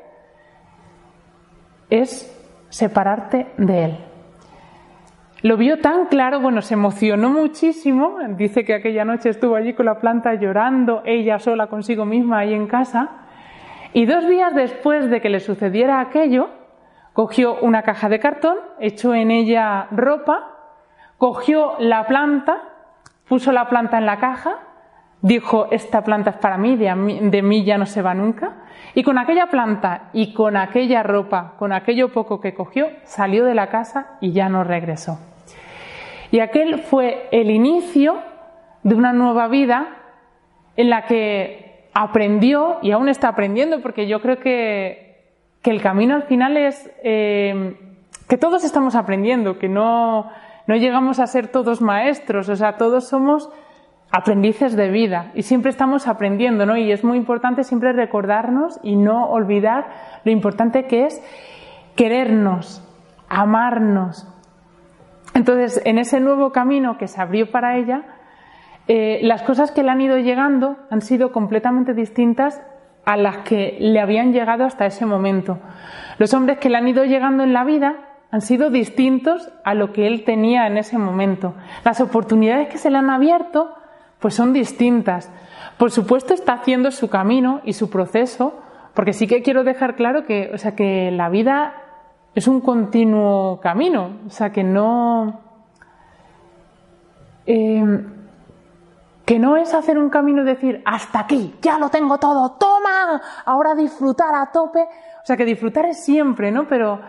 es separarte de él. Lo vio tan claro, bueno, se emocionó muchísimo. Dice que aquella noche estuvo allí con la planta llorando, ella sola consigo misma ahí en casa. Y dos días después de que le sucediera aquello, cogió una caja de cartón, echó en ella ropa, cogió la planta, puso la planta en la caja, dijo, esta planta es para mí, de mí, de mí ya no se va nunca. Y con aquella planta y con aquella ropa, con aquello poco que cogió, salió de la casa y ya no regresó. Y aquel fue el inicio de una nueva vida en la que aprendió y aún está aprendiendo, porque yo creo que, que el camino al final es eh, que todos estamos aprendiendo, que no, no llegamos a ser todos maestros, o sea, todos somos aprendices de vida y siempre estamos aprendiendo, ¿no? Y es muy importante siempre recordarnos y no olvidar lo importante que es querernos, amarnos, entonces, en ese nuevo camino que se abrió para ella, eh, las cosas que le han ido llegando han sido completamente distintas a las que le habían llegado hasta ese momento. Los hombres que le han ido llegando en la vida han sido distintos a lo que él tenía en ese momento. Las oportunidades que se le han abierto pues son distintas. Por supuesto está haciendo su camino y su proceso, porque sí que quiero dejar claro que, o sea, que la vida es un continuo camino, o sea que no eh, que no es hacer un camino y decir hasta aquí, ya lo tengo todo, toma, ahora disfrutar a tope, o sea que disfrutar es siempre, ¿no? Pero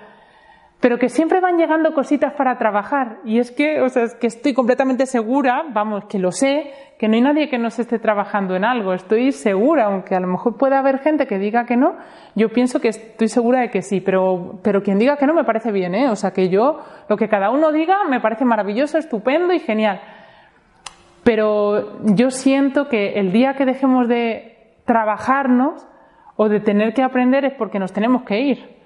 pero que siempre van llegando cositas para trabajar. Y es que, o sea, que estoy completamente segura, vamos, que lo sé, que no hay nadie que no se esté trabajando en algo. Estoy segura, aunque a lo mejor pueda haber gente que diga que no, yo pienso que estoy segura de que sí, pero, pero quien diga que no me parece bien, ¿eh? O sea, que yo, lo que cada uno diga me parece maravilloso, estupendo y genial. Pero yo siento que el día que dejemos de trabajarnos o de tener que aprender es porque nos tenemos que ir.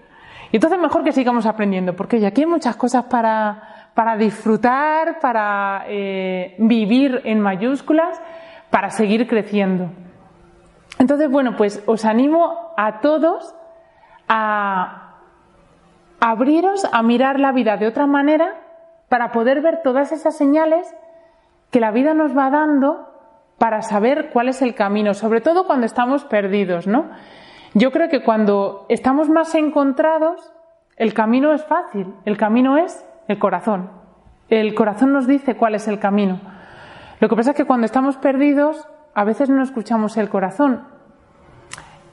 Y entonces mejor que sigamos aprendiendo, porque aquí hay muchas cosas para, para disfrutar, para eh, vivir en mayúsculas, para seguir creciendo. Entonces, bueno, pues os animo a todos a abriros a mirar la vida de otra manera para poder ver todas esas señales que la vida nos va dando para saber cuál es el camino, sobre todo cuando estamos perdidos, ¿no? Yo creo que cuando estamos más encontrados, el camino es fácil, el camino es el corazón. El corazón nos dice cuál es el camino. Lo que pasa es que cuando estamos perdidos, a veces no escuchamos el corazón.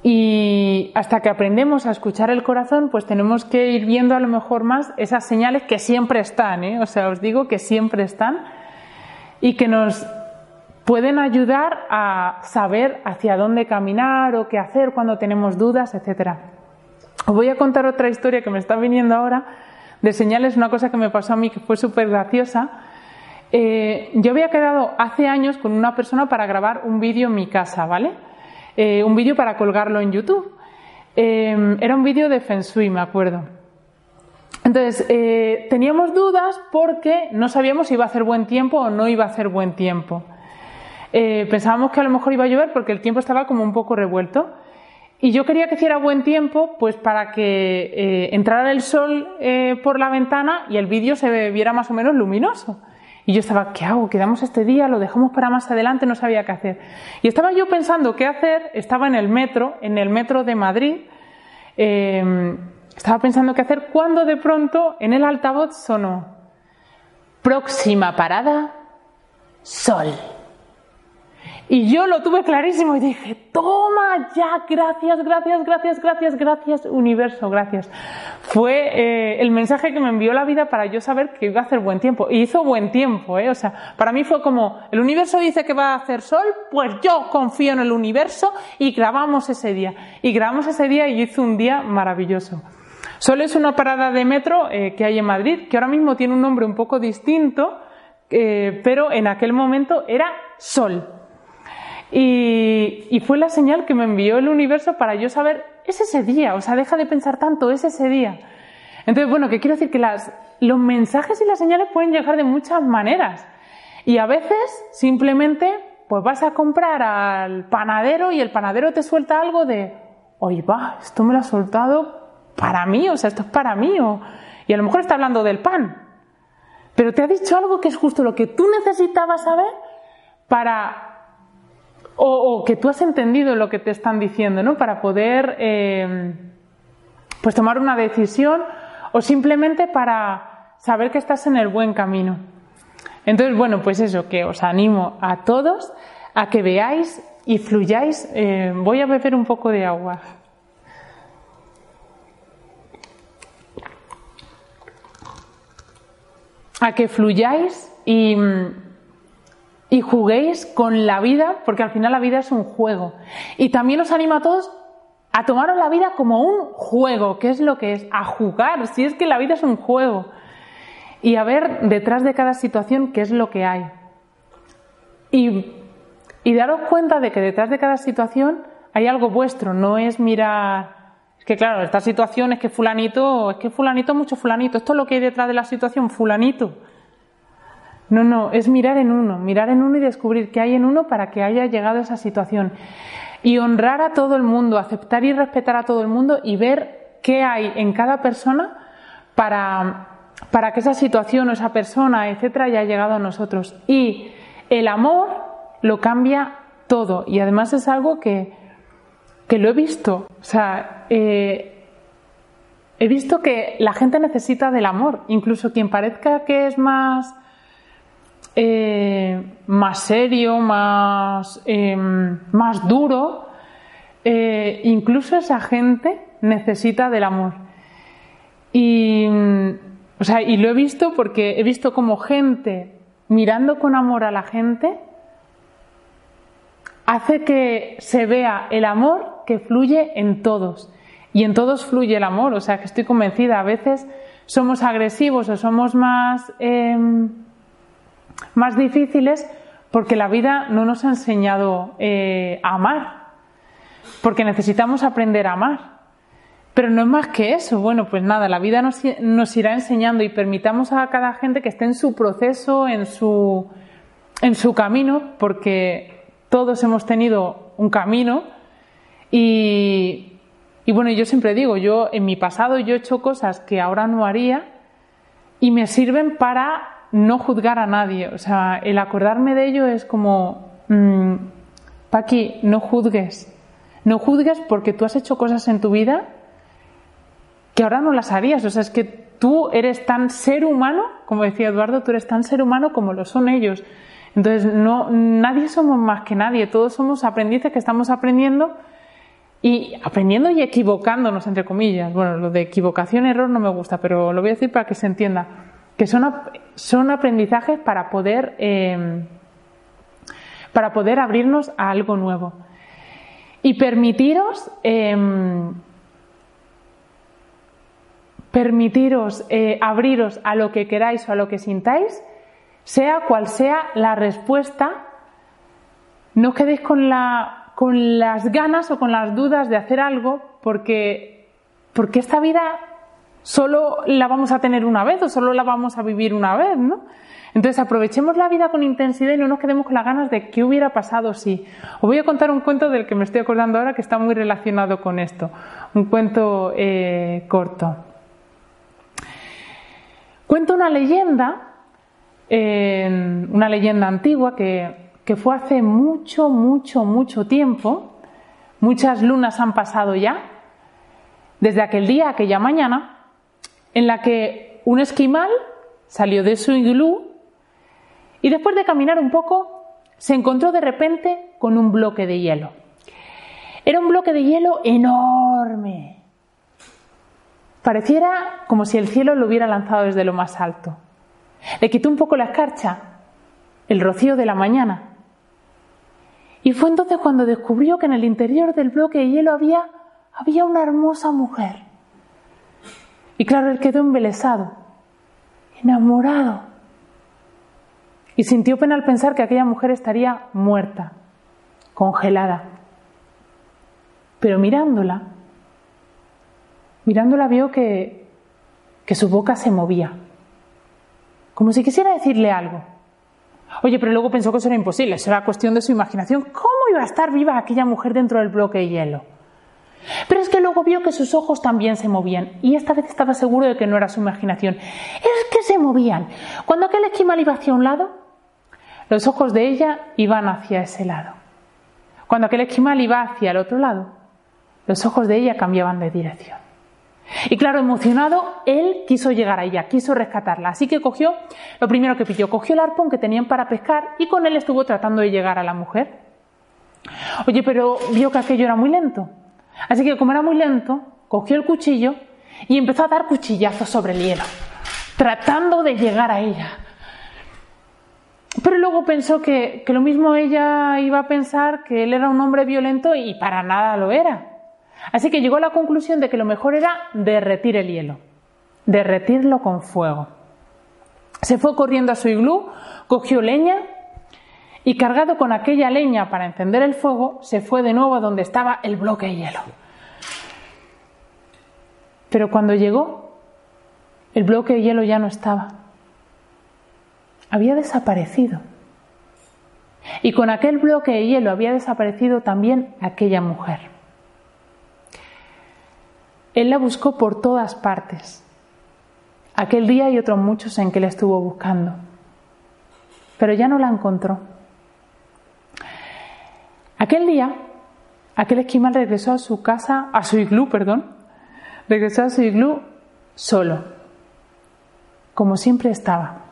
Y hasta que aprendemos a escuchar el corazón, pues tenemos que ir viendo a lo mejor más esas señales que siempre están, ¿eh? o sea, os digo que siempre están y que nos pueden ayudar a saber hacia dónde caminar o qué hacer cuando tenemos dudas, etcétera. Os voy a contar otra historia que me está viniendo ahora de señales, una cosa que me pasó a mí que fue súper graciosa. Eh, yo había quedado hace años con una persona para grabar un vídeo en mi casa, ¿vale? Eh, un vídeo para colgarlo en YouTube. Eh, era un vídeo de Feng Shui, me acuerdo. Entonces, teníamos dudas porque no sabíamos si iba a hacer buen tiempo o no iba a hacer buen tiempo. Eh, pensábamos que a lo mejor iba a llover porque el tiempo estaba como un poco revuelto. Y yo quería que hiciera buen tiempo, pues para que eh, entrara el sol eh, por la ventana y el vídeo se viera más o menos luminoso. Y yo estaba, ¿qué hago? ¿Quedamos este día? ¿Lo dejamos para más adelante? No sabía qué hacer. Y estaba yo pensando qué hacer. Estaba en el metro, en el metro de Madrid. estaba pensando qué hacer cuando de pronto en el altavoz sonó. Próxima parada, sol. Y yo lo tuve clarísimo y dije, toma ya, gracias, gracias, gracias, gracias, gracias, universo, gracias. Fue eh, el mensaje que me envió la vida para yo saber que iba a hacer buen tiempo. Y hizo buen tiempo, ¿eh? O sea, para mí fue como, el universo dice que va a hacer sol, pues yo confío en el universo y grabamos ese día. Y grabamos ese día y hizo un día maravilloso. Sol es una parada de metro eh, que hay en Madrid, que ahora mismo tiene un nombre un poco distinto, eh, pero en aquel momento era Sol. Y, fue la señal que me envió el universo para yo saber, es ese día, o sea, deja de pensar tanto, es ese día. Entonces, bueno, que quiero decir que las, los mensajes y las señales pueden llegar de muchas maneras. Y a veces simplemente pues vas a comprar al panadero y el panadero te suelta algo de, oye, va, esto me lo ha soltado para mí, o sea, esto es para mí. Y a lo mejor está hablando del pan, pero te ha dicho algo que es justo lo que tú necesitabas saber para o, que tú has entendido lo que te están diciendo, ¿no? Para poder eh, pues tomar una decisión o simplemente para saber que estás en el buen camino. Entonces, bueno, pues eso, que os animo a todos a que veáis y fluyáis. Eh, voy a beber un poco de agua. A que fluyáis y, y juguéis con la vida, porque al final la vida es un juego. Y también os animo a todos a tomaros la vida como un juego, que es lo que es, a jugar, si es que la vida es un juego, y a ver detrás de cada situación qué es lo que hay. Y, y daros cuenta de que detrás de cada situación hay algo vuestro, no es mirar, es que claro, esta situación es que fulanito, es que fulanito, mucho fulanito, esto es lo que hay detrás de la situación, fulanito. No, no, es mirar en uno, mirar en uno y descubrir qué hay en uno para que haya llegado a esa situación y honrar a todo el mundo, aceptar y respetar a todo el mundo y ver qué hay en cada persona para, para que esa situación o esa persona, etcétera, haya llegado a nosotros. Y el amor lo cambia todo y además es algo que, que lo he visto. O sea, eh, he visto que la gente necesita del amor, incluso quien parezca que es más eh, más serio, más, em, más duro, eh, incluso esa gente necesita del amor. Y, o sea, y lo he visto porque he visto como gente mirando con amor a la gente hace que se vea el amor que fluye en todos. Y en todos fluye el amor, o sea que estoy convencida, a veces somos agresivos o somos más... Em, más difíciles porque la vida no nos ha enseñado eh, a amar, porque necesitamos aprender a amar. Pero no es más que eso. Bueno, pues nada, la vida nos, nos, irá enseñando y permitamos a cada gente que esté en su proceso, en su, en su camino, porque todos hemos tenido un camino. Y, y bueno, yo siempre digo, yo en mi pasado yo he hecho cosas que ahora no haría y me sirven para no juzgar a nadie. O sea, el acordarme de ello es como, mmm, Paqui, no juzgues. No juzgues porque tú has hecho cosas en tu vida que ahora no las harías. O sea, es que tú eres tan ser humano, como decía Eduardo, tú eres tan ser humano como lo son ellos. Entonces, no, nadie somos más que nadie. Todos somos aprendices que estamos aprendiendo y aprendiendo y equivocándonos, entre comillas. Bueno, lo de equivocación, error no me gusta, pero lo voy a decir para que se entienda que son, son aprendizajes para poder, eh, para poder abrirnos a algo nuevo. Y permitiros, em, permitiros eh, abriros a lo que queráis o a lo que sintáis, sea cual sea la respuesta, no os quedéis con, la, con las ganas o con las dudas de hacer algo, porque, porque esta vida solo la vamos a tener una vez o solo la vamos a vivir una vez, ¿no? Entonces aprovechemos la vida con intensidad y no nos quedemos con las ganas de qué hubiera pasado si. Os voy a contar un cuento del que me estoy acordando ahora que está muy relacionado con esto. Un cuento eh, corto. Cuento una leyenda, una leyenda antigua que, que fue hace mucho, mucho, mucho tiempo. Muchas lunas han pasado ya. Desde aquel día, aquella mañana, en la que un esquimal salió de su iglú y después de caminar un poco se encontró de repente con un bloque de hielo. Era un bloque de hielo enorme. Pareciera como si el cielo lo hubiera lanzado desde lo más alto. Le quitó un poco la escarcha, el rocío de la mañana. Y fue entonces cuando descubrió que en el interior del bloque de hielo había, había una hermosa mujer y claro, él quedó embelesado, enamorado. Y sintió pena al pensar que aquella mujer estaría muerta, congelada. Pero mirándola, mirándola vio que, que su boca se movía, como si quisiera decirle algo. Oye, pero luego pensó que eso era imposible, eso era cuestión de su imaginación. ¿Cómo iba a estar viva aquella mujer dentro del bloque de hielo? Pero es que luego vio que sus ojos también se movían y esta vez estaba seguro de que no era su imaginación. Es que se movían. Cuando aquel esquimal iba hacia un lado, los ojos de ella iban hacia ese lado. Cuando aquel esquimal iba hacia el otro lado, los ojos de ella cambiaban de dirección. Y claro, emocionado, él quiso llegar a ella, quiso rescatarla. Así que cogió, lo primero que pilló, cogió el arpón que tenían para pescar y con él estuvo tratando de llegar a la mujer. Oye, pero vio que aquello era muy lento. Así que como era muy lento, cogió el cuchillo y empezó a dar cuchillazos sobre el hielo, tratando de llegar a ella. Pero luego pensó que, que, lo mismo ella iba a pensar que él era un hombre violento y para nada lo era. Así que llegó a la conclusión de que lo mejor era derretir el hielo, derretirlo con fuego. Se fue corriendo a su iglú, cogió leña y cargado con aquella leña para encender el fuego, se fue de nuevo a donde estaba el bloque de hielo. Pero cuando llegó, el bloque de hielo ya no estaba. Había desaparecido. Y con aquel bloque de hielo había desaparecido también aquella mujer. Él la buscó por todas partes. Aquel día y otros muchos en que la estuvo buscando. Pero ya no la encontró. Aquel día, aquel esquimal regresó a su casa, a su iglú, perdón, regresó a su iglú solo, como siempre estaba.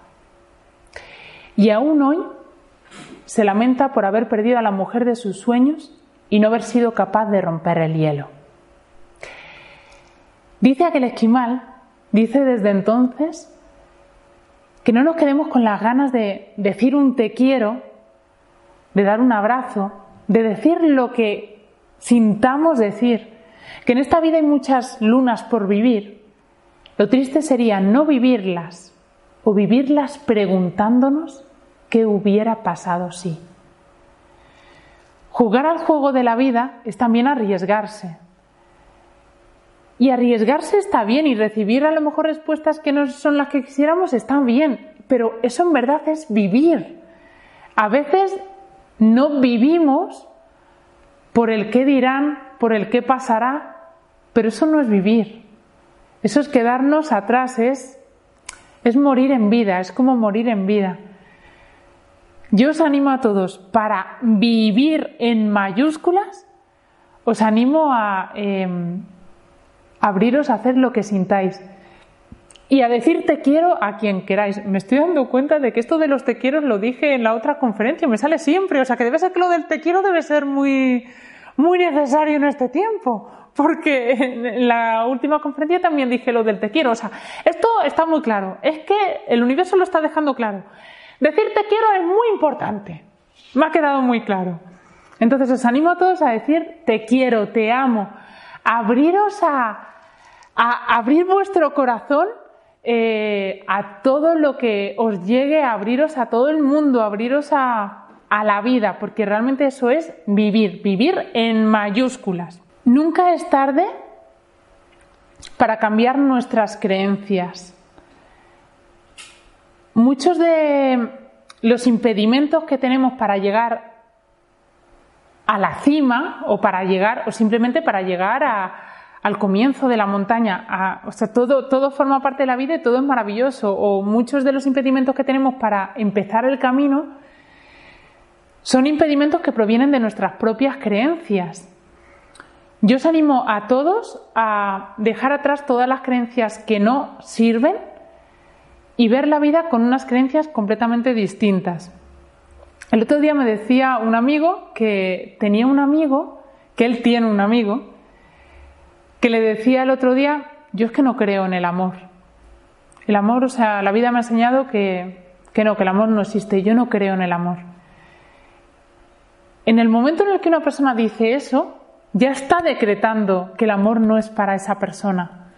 Y aún hoy se lamenta por haber perdido a la mujer de sus sueños y no haber sido capaz de romper el hielo. Dice aquel esquimal, dice desde entonces, que no nos quedemos con las ganas de decir un te quiero, de dar un abrazo, de decir lo que sintamos decir, que en esta vida hay muchas lunas por vivir, lo triste sería no vivirlas o vivirlas preguntándonos qué hubiera pasado si. Jugar al juego de la vida es también arriesgarse. Y arriesgarse está bien y recibir a lo mejor respuestas que no son las que quisiéramos está bien, pero eso en verdad es vivir. A veces no vivimos por el qué dirán, por el qué pasará, pero eso no es vivir. Eso es quedarnos atrás, es, es morir en vida, es como morir en vida. Yo os animo a todos, para vivir en mayúsculas, os animo a em, abriros a hacer lo que sintáis y a decir te quiero a quien queráis. Me estoy dando cuenta de que esto de los te quiero lo dije en la otra conferencia, me sale siempre, o sea que debe ser que lo del te quiero debe ser muy, muy necesario en este tiempo, porque en la última conferencia también dije lo del te quiero, o sea, esto está muy claro, es que el universo lo está dejando claro. Decir te quiero es muy importante, me ha quedado muy claro. Entonces os animo a todos a decir te quiero, te amo, abriros a, a abrir vuestro corazón eh, a todo lo que os llegue, a abriros a todo el mundo, abriros a, a la vida, porque realmente eso es vivir, vivir en mayúsculas. Nunca es tarde para cambiar nuestras creencias. Muchos de los impedimentos que tenemos para llegar a la cima o para llegar o simplemente para llegar a, al comienzo de la montaña, o sea, todo, todo forma parte de la vida y todo es maravilloso, o muchos de los impedimentos que tenemos para empezar el camino son impedimentos que provienen de nuestras propias creencias. Yo os animo a todos a dejar atrás todas las creencias que no sirven y ver la vida con unas creencias completamente distintas. El otro día me decía un amigo que tenía un amigo, que él tiene un amigo, que le decía el otro día, yo es que no creo en el amor. El amor, o sea, la vida me ha enseñado que, que no, que el amor no existe, yo no creo en el amor. En el momento en el que una persona dice eso, ya está decretando que el amor no es para esa persona.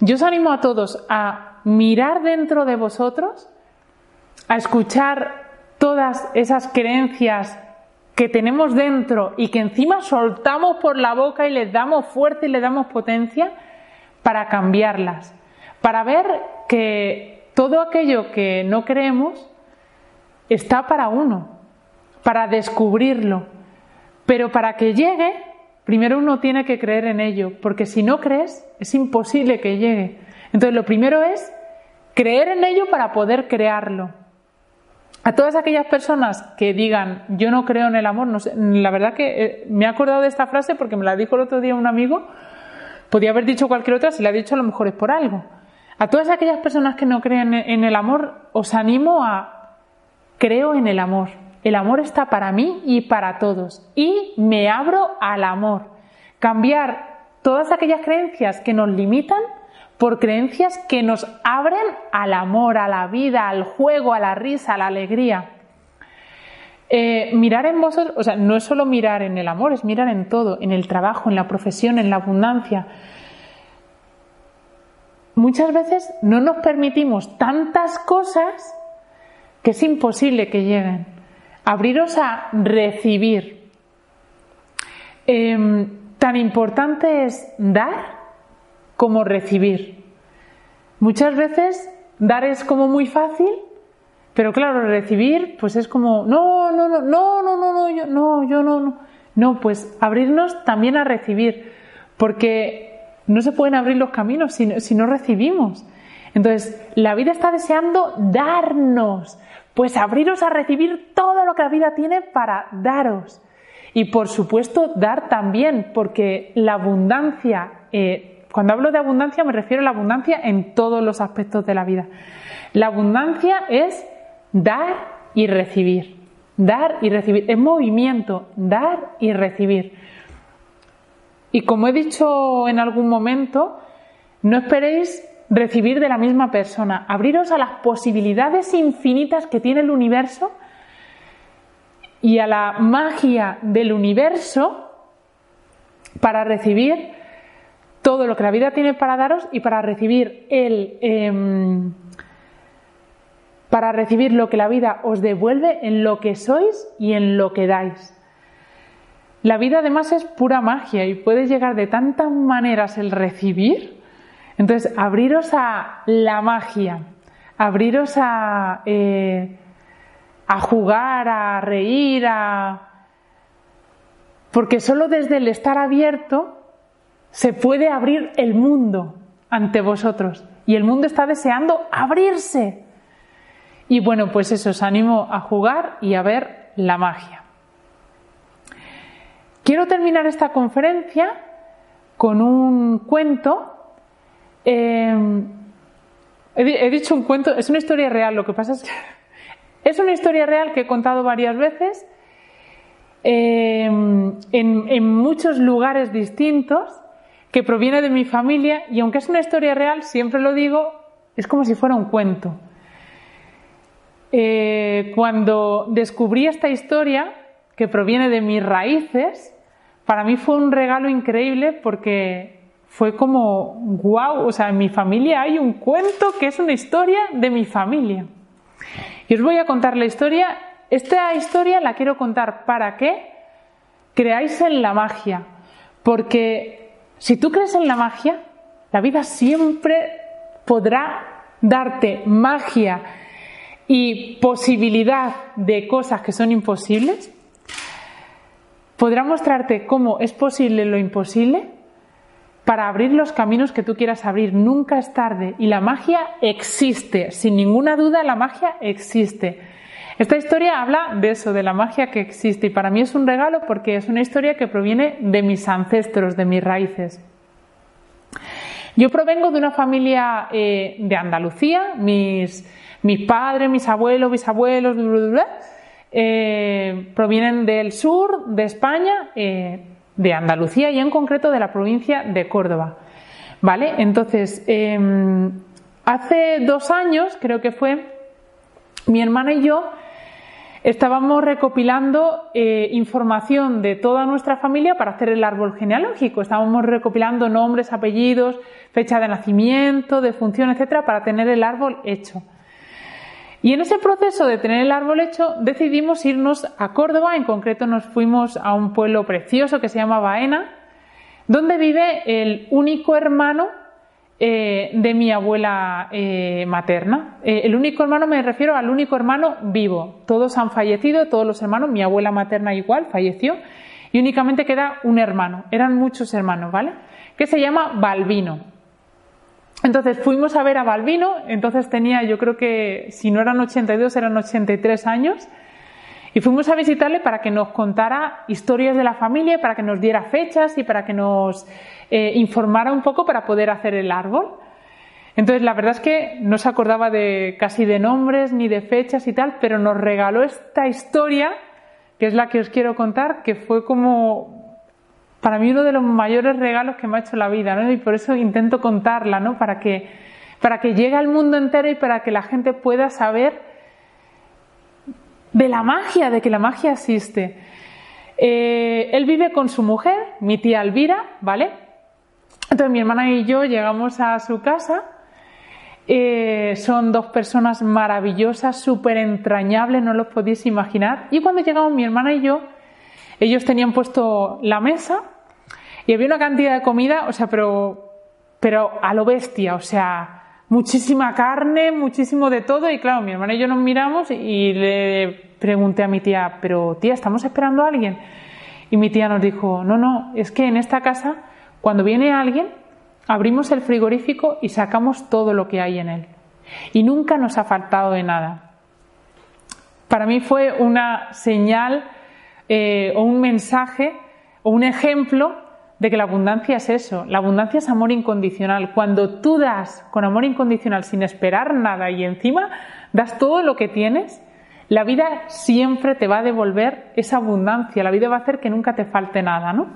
Yo os animo a todos a mirar dentro de vosotros, a escuchar todas esas creencias que tenemos dentro y que encima soltamos por la boca y les damos fuerza y les damos potencia para cambiarlas, para ver que todo aquello que no creemos está para uno, para descubrirlo. Pero para que llegue, primero uno tiene que creer en ello, porque si no crees, es imposible que llegue. Entonces lo primero es creer en ello para poder crearlo. A todas aquellas personas que digan yo no creo en el amor, no sé, la verdad que eh, me he acordado de esta frase porque me la dijo el otro día un amigo, podía haber dicho cualquier otra, si la ha dicho a lo mejor es por algo. A todas aquellas personas que no creen en el amor, os animo a creo en el amor. El amor está para mí y para todos. Y me abro al amor. Cambiar todas aquellas creencias que nos limitan por creencias que nos abren al amor, a la vida, al juego, a la risa, a la alegría. Eh, mirar en vosotros, o sea, no es solo mirar en el amor, es mirar en todo, en el trabajo, en la profesión, en la abundancia muchas veces no nos permitimos tantas cosas que es imposible que lleguen. Abriros a recibir. Em, tan importante es dar como recibir. Muchas veces dar es como muy fácil, pero claro, recibir pues es como no, no, no, no, no, no, no, yo no, yo no, no. No, pues abrirnos también a recibir, porque no se pueden abrir los caminos si no, recibimos. Entonces, la vida está deseando darnos, pues abriros a recibir todo lo que la vida tiene para daros. Y por supuesto, dar también, porque la abundancia, eh, cuando hablo de abundancia me refiero a la abundancia en todos los aspectos de la vida. La abundancia es dar y recibir. Dar y recibir. Es movimiento, dar y recibir. Y como he dicho en algún momento, no esperéis recibir de la misma persona, abriros a las posibilidades infinitas que tiene el universo y a la magia del universo para recibir todo lo que la vida tiene para daros y para recibir el em, para recibir lo que la vida os devuelve en lo que sois y en lo que dais. La vida además es pura magia y puede llegar de tantas maneras el recibir. Entonces, abriros a la magia, abriros a, eh, a jugar, a reír, a... Porque solo desde el estar abierto se puede abrir el mundo ante vosotros. Y el mundo está deseando abrirse. Y bueno, pues eso, os animo a jugar y a ver la magia. Quiero terminar esta conferencia con un cuento. Em, he, dicho un cuento, es una historia real, lo que pasa es que es una historia real que he contado varias veces en, en muchos lugares distintos, que proviene de mi familia y aunque es una historia real, siempre lo digo, es como si fuera un cuento. Eh, cuando descubrí esta historia, que proviene de mis raíces, para mí fue un regalo increíble porque fue como, wow, o sea, en mi familia hay un cuento que es una historia de mi familia. Y os voy a contar la historia. Esta historia la quiero contar para que creáis en la magia. Porque si tú crees en la magia, la vida siempre podrá darte magia y posibilidad de cosas que son imposibles podrá mostrarte cómo es posible lo imposible para abrir los caminos que tú quieras abrir. Nunca es tarde y la magia existe, sin ninguna duda la magia existe. Esta historia habla de eso, de la magia que existe y para mí es un regalo porque es una historia que proviene de mis ancestros, de mis raíces. Yo provengo de una familia eh, de Andalucía, mis, mis padres, mis abuelos, bisabuelos, bla, eh, provienen del sur de España, eh, de Andalucía y en concreto de la provincia de Córdoba. ¿Vale? Entonces, em, hace dos años, creo que fue, mi hermana y yo estábamos recopilando eh, información de toda nuestra familia para hacer el árbol genealógico. Estábamos recopilando nombres, apellidos, fecha de nacimiento, de función, etcétera, para tener el árbol hecho. Y en ese proceso de tener el árbol hecho, decidimos irnos a Córdoba, en concreto nos fuimos a un pueblo precioso que se llama Baena, donde vive el único hermano eh, de mi abuela eh, materna. Eh, el único hermano, me refiero al único hermano vivo. Todos han fallecido, todos los hermanos, mi abuela materna igual falleció, y únicamente queda un hermano. Eran muchos hermanos, ¿vale? Que se llama Balbino. Entonces fuimos a ver a Balbino, entonces tenía, yo creo que si no eran 82, eran 83 años. Y fuimos a visitarle para que nos contara historias de la familia, para que nos diera fechas y para que nos eh, informara un poco para poder hacer el árbol. Entonces, la verdad es que no se acordaba de casi de nombres ni de fechas y tal, pero nos regaló esta historia, que es la que os quiero contar, que fue como para mí uno de los mayores regalos que me ha hecho la vida, ¿no? Y por eso intento contarla, ¿no? Para que, para que llegue al mundo entero y para que la gente pueda saber de la magia, de que la magia existe. Eh, él vive con su mujer, mi tía Elvira, ¿vale? Entonces mi hermana y yo llegamos a su casa. Eh, son dos personas maravillosas, súper entrañables, no los podéis imaginar. Y cuando llegamos mi hermana y yo, ellos tenían puesto la mesa y había una cantidad de comida, o sea, pero, pero a lo bestia, o sea, muchísima carne, muchísimo de todo. Y claro, mi hermana y yo nos miramos y le pregunté a mi tía, pero tía, ¿estamos esperando a alguien? Y mi tía nos dijo, no, no, es que en esta casa, cuando viene alguien, abrimos el frigorífico y sacamos todo lo que hay en él. Y nunca nos ha faltado de nada. Para mí fue una señal eh, o un mensaje o un ejemplo de que la abundancia es eso. La abundancia es amor incondicional. Cuando tú das con amor incondicional sin esperar nada y encima das todo lo que tienes, la vida siempre te va a devolver esa abundancia, la vida va a hacer que nunca te falte nada, ¿no?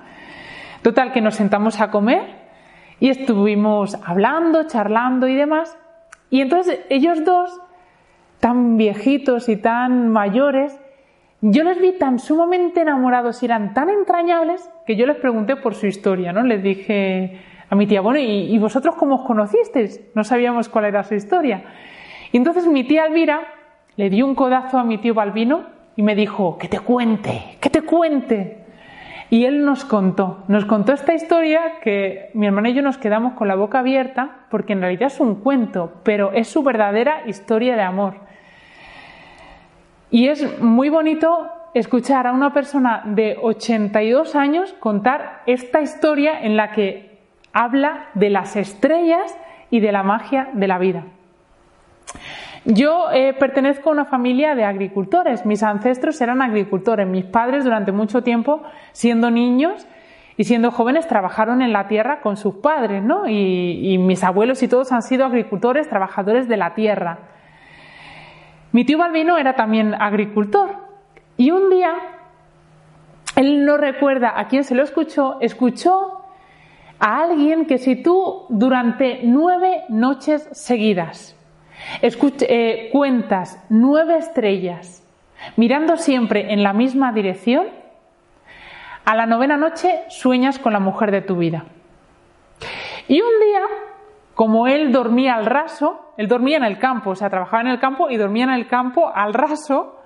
Total, que nos sentamos a comer y estuvimos hablando, charlando y demás. Y entonces ellos dos, tan viejitos y tan mayores, yo les vi tan sumamente enamorados y eran tan entrañables que yo les pregunté por su historia, ¿no? Les dije a mi tía, bueno, ¿y, vosotros cómo os conocisteis? No sabíamos cuál era su historia. Y entonces mi tía Elvira le dio un codazo a mi tío Balbino y me dijo, que te cuente, que te cuente. Y él nos contó, nos contó esta historia que mi hermana y yo nos quedamos con la boca abierta porque en realidad es un cuento, pero es su verdadera historia de amor. Y es muy bonito escuchar a una persona de 82 años contar esta historia en la que habla de las estrellas y de la magia de la vida. Yo eh, pertenezco a una familia de agricultores. Mis ancestros eran agricultores. Mis padres durante mucho tiempo, siendo niños y siendo jóvenes, trabajaron en la tierra con sus padres, ¿no? Y, mis abuelos y todos han sido agricultores, trabajadores de la tierra. Mi tío Balbino era también agricultor. Y un día, él no recuerda a quién se lo escuchó, escuchó a alguien que si tú durante nueve noches seguidas eh, cuentas nueve estrellas mirando siempre en la misma dirección, a la novena noche sueñas con la mujer de tu vida. Y un día, como él dormía al raso, él dormía en el campo, o sea, trabajaba en el campo y dormía en el campo al raso,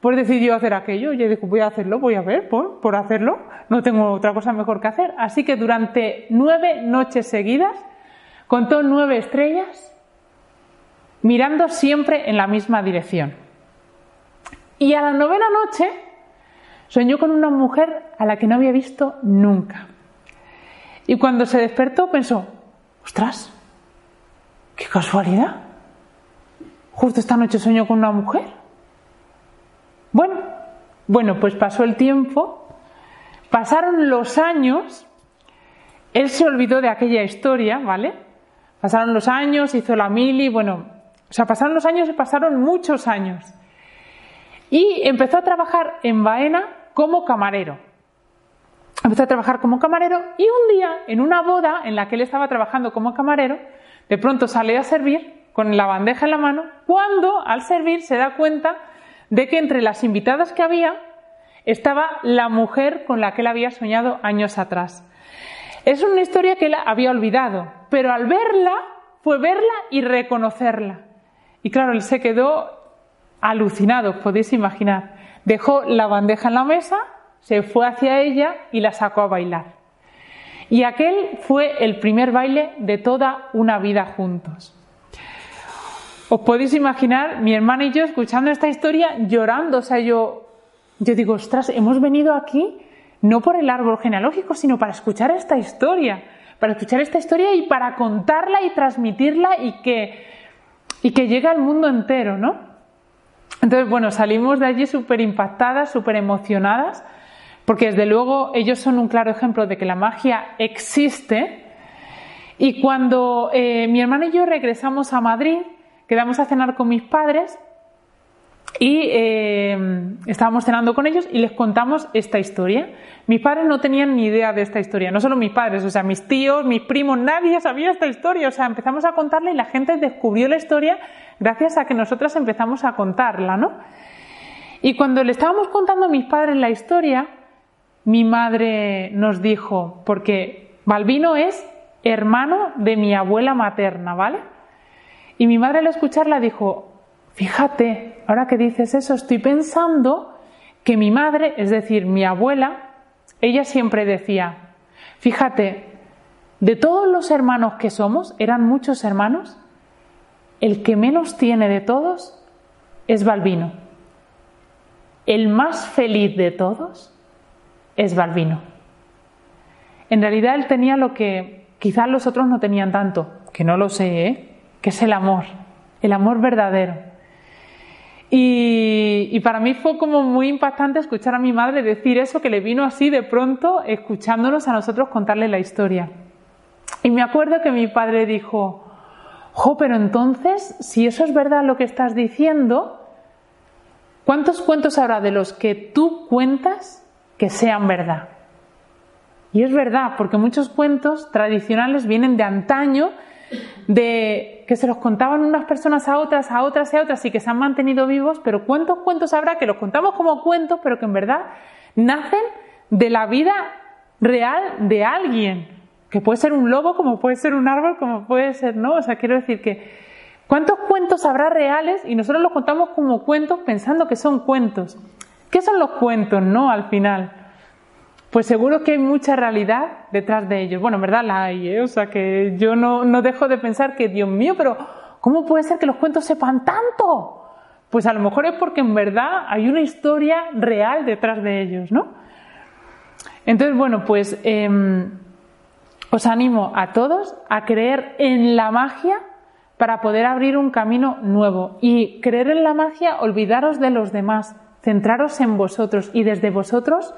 pues decidió hacer aquello. Yo dijo, voy a hacerlo, voy a ver, por hacerlo, no tengo otra cosa mejor que hacer. Así que durante nueve noches seguidas contó nueve estrellas mirando siempre en la misma dirección. Y a la novena noche soñó con una mujer a la que no había visto nunca. Y cuando se despertó pensó, ostras, qué casualidad. Justo esta noche soñó con una mujer. Bueno, bueno, pues pasó el tiempo, pasaron los años, él se olvidó de aquella historia, ¿vale? Pasaron los años, hizo la mili, bueno, o sea, pasaron los años y pasaron muchos años. Y empezó a trabajar en Baena como camarero. Empezó a trabajar como camarero y un día, en una boda en la que él estaba trabajando como camarero, de pronto sale a servir con la bandeja en la mano, cuando al servir se da cuenta de que entre las invitadas que había estaba la mujer con la que él había soñado años atrás. Es una historia que él había olvidado, pero al verla fue verla y reconocerla. Y claro, él se quedó alucinado, podéis imaginar. Dejó la bandeja en la mesa, se fue hacia ella y la sacó a bailar. Y aquel fue el primer baile de toda una vida juntos. Os podéis imaginar mi hermana y yo escuchando esta historia llorando, o sea, yo, yo digo, ostras, hemos venido aquí no por el árbol genealógico, sino para escuchar esta historia, para escuchar esta historia y para contarla y transmitirla y que, y que llegue al mundo entero, ¿no? Entonces, bueno, salimos de allí súper impactadas, súper emocionadas, porque desde luego ellos son un claro ejemplo de que la magia existe. Y cuando eh, mi hermana y yo regresamos a Madrid, quedamos a cenar con mis padres y eh, estábamos cenando con ellos y les contamos esta historia. Mis padres no tenían ni idea de esta historia, no solo mis padres, o sea, mis tíos, mis primos, nadie sabía esta historia. O sea, empezamos a contarla y la gente descubrió la historia gracias a que nosotras empezamos a contarla, ¿no? Y cuando le estábamos contando a mis padres la historia, mi madre nos dijo, porque Balbino es hermano de mi abuela materna, ¿vale? Y mi madre al escucharla dijo, fíjate, ahora que dices eso, estoy pensando que mi madre, es decir, mi abuela, ella siempre decía, fíjate, de todos los hermanos que somos, eran muchos hermanos, el que menos tiene de todos es Balbino. El más feliz de todos es Balbino. En realidad él tenía lo que quizás los otros no tenían tanto, que no lo sé, ¿eh? que es el amor, el amor verdadero. Y, para mí fue como muy impactante escuchar a mi madre decir eso, que le vino así de pronto, escuchándonos a nosotros contarle la historia. Y me acuerdo que mi padre dijo, jo, pero entonces, si eso es verdad lo que estás diciendo, ¿cuántos cuentos habrá de los que tú cuentas que sean verdad? Y es verdad, porque muchos cuentos tradicionales vienen de antaño de que se los contaban unas personas a otras, a otras y a otras y que se han mantenido vivos, pero ¿cuántos cuentos habrá que los contamos como cuentos, pero que en verdad nacen de la vida real de alguien? Que puede ser un lobo, como puede ser un árbol, como puede ser, ¿no? O sea, quiero decir que ¿cuántos cuentos habrá reales y nosotros los contamos como cuentos pensando que son cuentos? ¿Qué son los cuentos, no? Al final. Pues seguro que hay mucha realidad detrás de ellos. Bueno, en verdad la hay, ¿eh? O sea que yo no, no dejo de pensar que, Dios mío, pero ¿cómo puede ser que los cuentos sepan tanto? Pues a lo mejor es porque en verdad hay una historia real detrás de ellos, ¿no? Entonces, bueno, pues em, os animo a todos a creer en la magia para poder abrir un camino nuevo. Y creer en la magia, olvidaros de los demás, centraros en vosotros y desde vosotros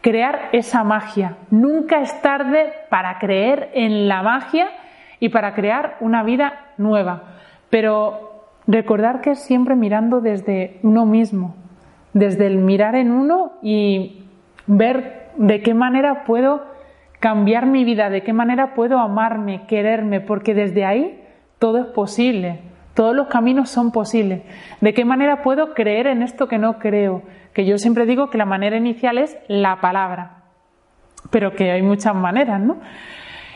crear esa magia. Nunca es tarde para creer en la magia y para crear una vida nueva. Pero recordar que es siempre mirando desde uno mismo, desde el mirar en uno y ver de qué manera puedo cambiar mi vida, de qué manera puedo amarme, quererme, porque desde ahí todo es posible. Todos los caminos son posibles. ¿De qué manera puedo creer en esto que no creo? Que yo siempre digo que la manera inicial es la palabra, pero que hay muchas maneras, ¿no?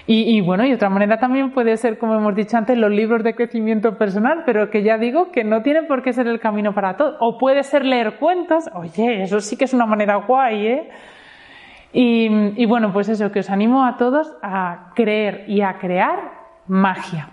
Y, bueno, y otra manera también puede ser, como hemos dicho antes, los libros de crecimiento personal, pero que ya digo que no tiene por qué ser el camino para todos. O puede ser leer cuentos, oye, eso sí que es una manera guay, ¿eh? Y bueno, pues eso, que os animo a todos a creer y a crear magia.